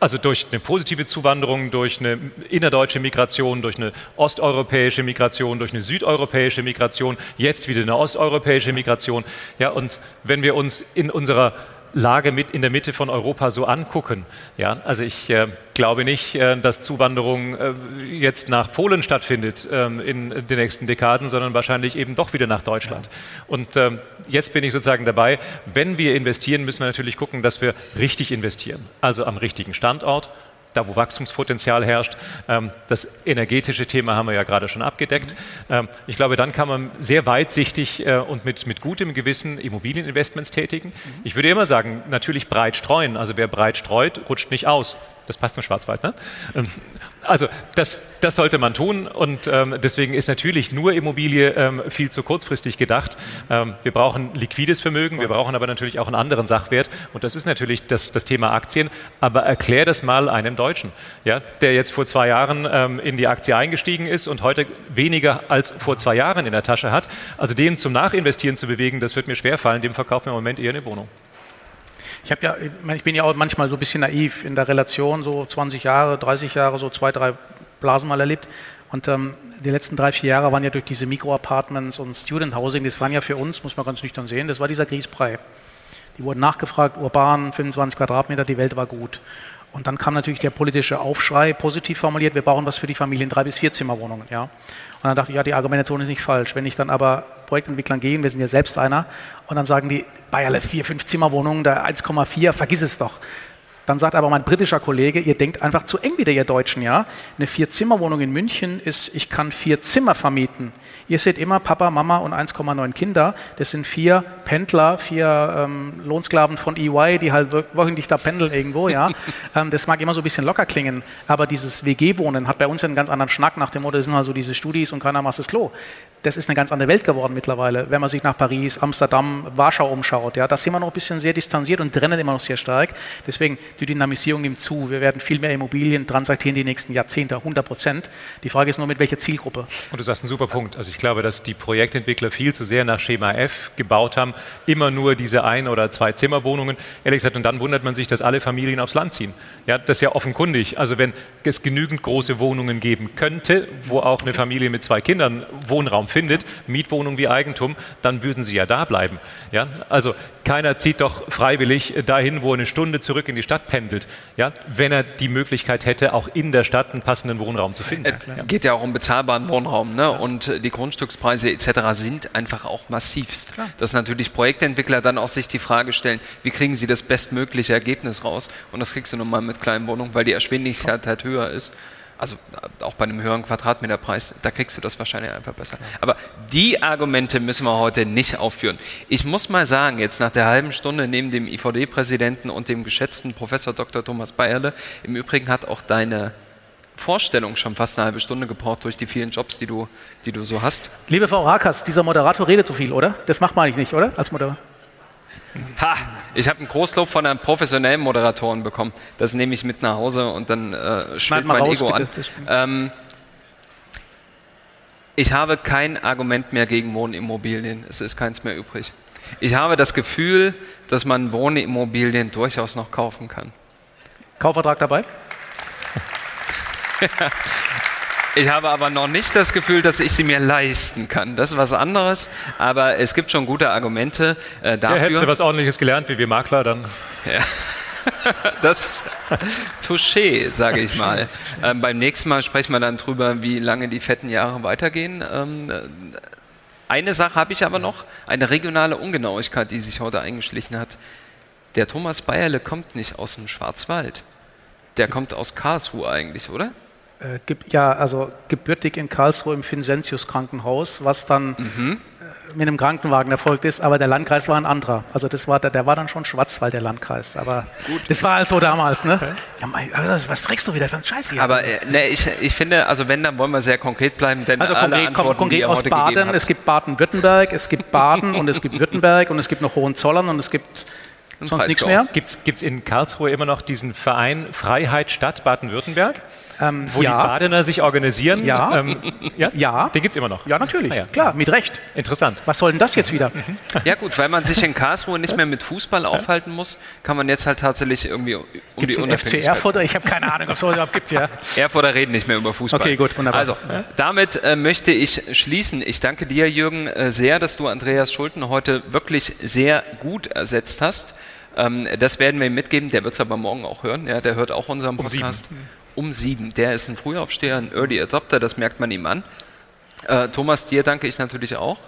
Also durch eine positive Zuwanderung, durch eine innerdeutsche Migration, durch eine osteuropäische Migration, durch eine südeuropäische Migration, jetzt wieder eine osteuropäische Migration. Ja, und wenn wir uns in unserer Lage mit in der Mitte von Europa so angucken. Ja, also ich äh, glaube nicht, äh, dass Zuwanderung äh, jetzt nach Polen stattfindet ähm, in den nächsten Dekaden, sondern wahrscheinlich eben doch wieder nach Deutschland. Und ähm, jetzt bin ich sozusagen dabei, wenn wir investieren, müssen wir natürlich gucken, dass wir richtig investieren. Also am richtigen Standort, da wo Wachstumspotenzial herrscht. Ähm, das energetische Thema haben wir ja gerade schon abgedeckt. Ähm, ich glaube, dann kann man sehr weitsichtig äh, und mit, mit gutem Gewissen Immobilieninvestments tätigen. Ich würde immer sagen, natürlich breit streuen. Also wer breit streut, rutscht nicht aus. Das passt zum Schwarzwald, ne? Also das, das sollte man tun und ähm, deswegen ist natürlich nur Immobilie ähm, viel zu kurzfristig gedacht. Ähm, wir brauchen liquides Vermögen, wir brauchen aber natürlich auch einen anderen Sachwert und das ist natürlich das, das Thema Aktien. Aber erklär das mal einem Deutschen, ja, der jetzt vor zwei Jahren ähm, in die Aktie eingestiegen ist und heute weniger als vor zwei Jahren in der Tasche hat. Also den zum Nachinvestieren zu bewegen, das wird mir schwerfallen. Dem verkaufen wir im Moment eher eine Wohnung. Ich, ja, ich bin ja auch manchmal so ein bisschen naiv in der Relation, so 20 Jahre, 30 Jahre, so zwei, drei Blasen mal erlebt. Und ähm, die letzten drei, vier Jahre waren ja durch diese Mikro-Apartments und Student Housing, das waren ja für uns, muss man ganz nüchtern sehen, das war dieser Grießbrei. Die wurden nachgefragt, urban, 25 Quadratmeter, die Welt war gut. Und dann kam natürlich der politische Aufschrei, positiv formuliert, wir brauchen was für die Familien, drei bis vier Zimmerwohnungen. Ja. Und dann dachte ich, ja, die Argumentation ist nicht falsch. Wenn ich dann aber Projektentwicklern gehe, wir sind ja selbst einer, und dann sagen die, Bayerle, vier, fünf Zimmerwohnungen, der 1,4, vergiss es doch. Dann sagt aber mein britischer Kollege, ihr denkt einfach zu eng wieder, ihr Deutschen, ja. Eine Vier-Zimmer-Wohnung in München ist, ich kann vier Zimmer vermieten. Ihr seht immer Papa, Mama und 1,9 Kinder. Das sind vier Pendler, vier ähm, Lohnsklaven von EY, die halt wöchentlich da pendeln irgendwo, ja. ähm, das mag immer so ein bisschen locker klingen, aber dieses WG-Wohnen hat bei uns einen ganz anderen Schnack nach dem Motto, das sind halt so diese Studis und keiner macht das Klo. Das ist eine ganz andere Welt geworden mittlerweile, wenn man sich nach Paris, Amsterdam, Warschau umschaut, ja. Da sind wir noch ein bisschen sehr distanziert und trennen immer noch sehr stark. Deswegen, die Dynamisierung nimmt zu. Wir werden viel mehr Immobilien transaktieren die nächsten Jahrzehnte, 100 Prozent. Die Frage ist nur, mit welcher Zielgruppe. Und du sagst einen super Punkt. Also ich glaube, dass die Projektentwickler viel zu sehr nach Schema F gebaut haben, immer nur diese ein- oder zwei Zimmerwohnungen. Ehrlich gesagt, und dann wundert man sich, dass alle Familien aufs Land ziehen. Ja, das ist ja offenkundig. Also wenn es genügend große Wohnungen geben könnte, wo auch eine Familie mit zwei Kindern Wohnraum findet, Mietwohnung wie Eigentum, dann würden sie ja da bleiben. Ja, also keiner zieht doch freiwillig dahin, wo eine Stunde zurück in die Stadt pendelt, ja, wenn er die Möglichkeit hätte, auch in der Stadt einen passenden Wohnraum zu finden. Es ja. geht ja auch um bezahlbaren Wohnraum ne? und die Grundstückspreise etc. sind einfach auch massivst. Klar. Dass natürlich Projektentwickler dann auch sich die Frage stellen, wie kriegen sie das bestmögliche Ergebnis raus? Und das kriegst du nun mal mit kleinen Wohnungen, weil die Erschwinglichkeit halt höher ist also äh, auch bei einem höheren Quadratmeterpreis, da kriegst du das wahrscheinlich einfach besser. Aber die Argumente müssen wir heute nicht aufführen. Ich muss mal sagen, jetzt nach der halben Stunde neben dem IVD-Präsidenten und dem geschätzten Professor Dr. Thomas Bayerle, im Übrigen hat auch deine Vorstellung schon fast eine halbe Stunde gebraucht durch die vielen Jobs, die du, die du so hast. Liebe Frau Rakas, dieser Moderator redet zu viel, oder? Das macht man eigentlich nicht, oder? Als Moderator. Ha, ich habe einen Großlob von einem professionellen Moderatoren bekommen. Das nehme ich mit nach Hause und dann äh, schwillt mein raus, Ego an. Ähm, ich habe kein Argument mehr gegen Wohnimmobilien. Es ist keins mehr übrig. Ich habe das Gefühl, dass man Wohnimmobilien durchaus noch kaufen kann. Kaufvertrag dabei? Ich habe aber noch nicht das Gefühl, dass ich sie mir leisten kann. Das ist was anderes, aber es gibt schon gute Argumente äh, dafür. Ja, hättest du was Ordentliches gelernt wie wir Makler, dann. Ja. Das Touché, sage ich mal. Ähm, beim nächsten Mal sprechen wir dann drüber, wie lange die fetten Jahre weitergehen. Ähm, eine Sache habe ich aber noch, eine regionale Ungenauigkeit, die sich heute eingeschlichen hat. Der Thomas Bayerle kommt nicht aus dem Schwarzwald. Der kommt aus Karlsruhe eigentlich, oder? Äh, ja, also gebürtig in Karlsruhe im Vincentius Krankenhaus, was dann mhm. äh, mit einem Krankenwagen erfolgt ist, aber der Landkreis war ein anderer. Also das war der, der war dann schon Schwarzwald, der Landkreis. Aber Gut. das war halt so damals, ne? Okay. Ja, mein, also, was trägst du wieder für einen Scheiß hier? Aber äh, ne, ich, ich finde, also wenn, dann wollen wir sehr konkret bleiben, denn also alle konkret, Antworten, konkret aus Baden, es gibt Baden-Württemberg, es gibt Baden und es gibt Württemberg und es gibt noch Hohenzollern und es gibt sonst nichts mehr. Gibt es in Karlsruhe immer noch diesen Verein Freiheit Stadt Baden-Württemberg? Ähm, wo ja. die Badener sich organisieren? Ja. Ähm, ja? ja. Den gibt es immer noch? Ja, natürlich. Ah, ja. Klar, mit Recht. Interessant. Was soll denn das jetzt wieder? Ja gut, weil man sich in Karlsruhe nicht mehr mit Fußball aufhalten muss, kann man jetzt halt tatsächlich irgendwie um Gibt's die Unabhängigkeit... FC Erfurt? Ich habe keine Ahnung, ob es so überhaupt gibt, ja. Erfurter reden nicht mehr über Fußball. Okay, gut, wunderbar. Also, damit äh, möchte ich schließen. Ich danke dir, Jürgen, äh, sehr, dass du Andreas Schulten heute wirklich sehr gut ersetzt hast. Ähm, das werden wir ihm mitgeben. Der wird es aber morgen auch hören. Ja, der hört auch unseren Podcast. Um sieben. Um sieben. Der ist ein Frühaufsteher, ein Early Adopter, das merkt man ihm an. Äh, Thomas, dir danke ich natürlich auch.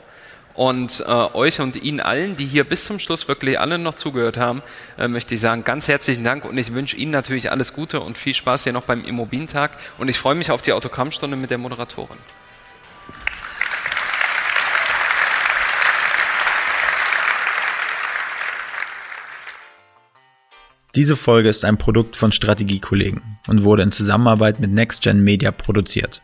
Und äh, euch und Ihnen allen, die hier bis zum Schluss wirklich alle noch zugehört haben, äh, möchte ich sagen, ganz herzlichen Dank und ich wünsche Ihnen natürlich alles Gute und viel Spaß hier noch beim Immobilientag. Und ich freue mich auf die Autogrammstunde mit der Moderatorin. Diese Folge ist ein Produkt von Strategiekollegen und wurde in Zusammenarbeit mit NextGen Media produziert.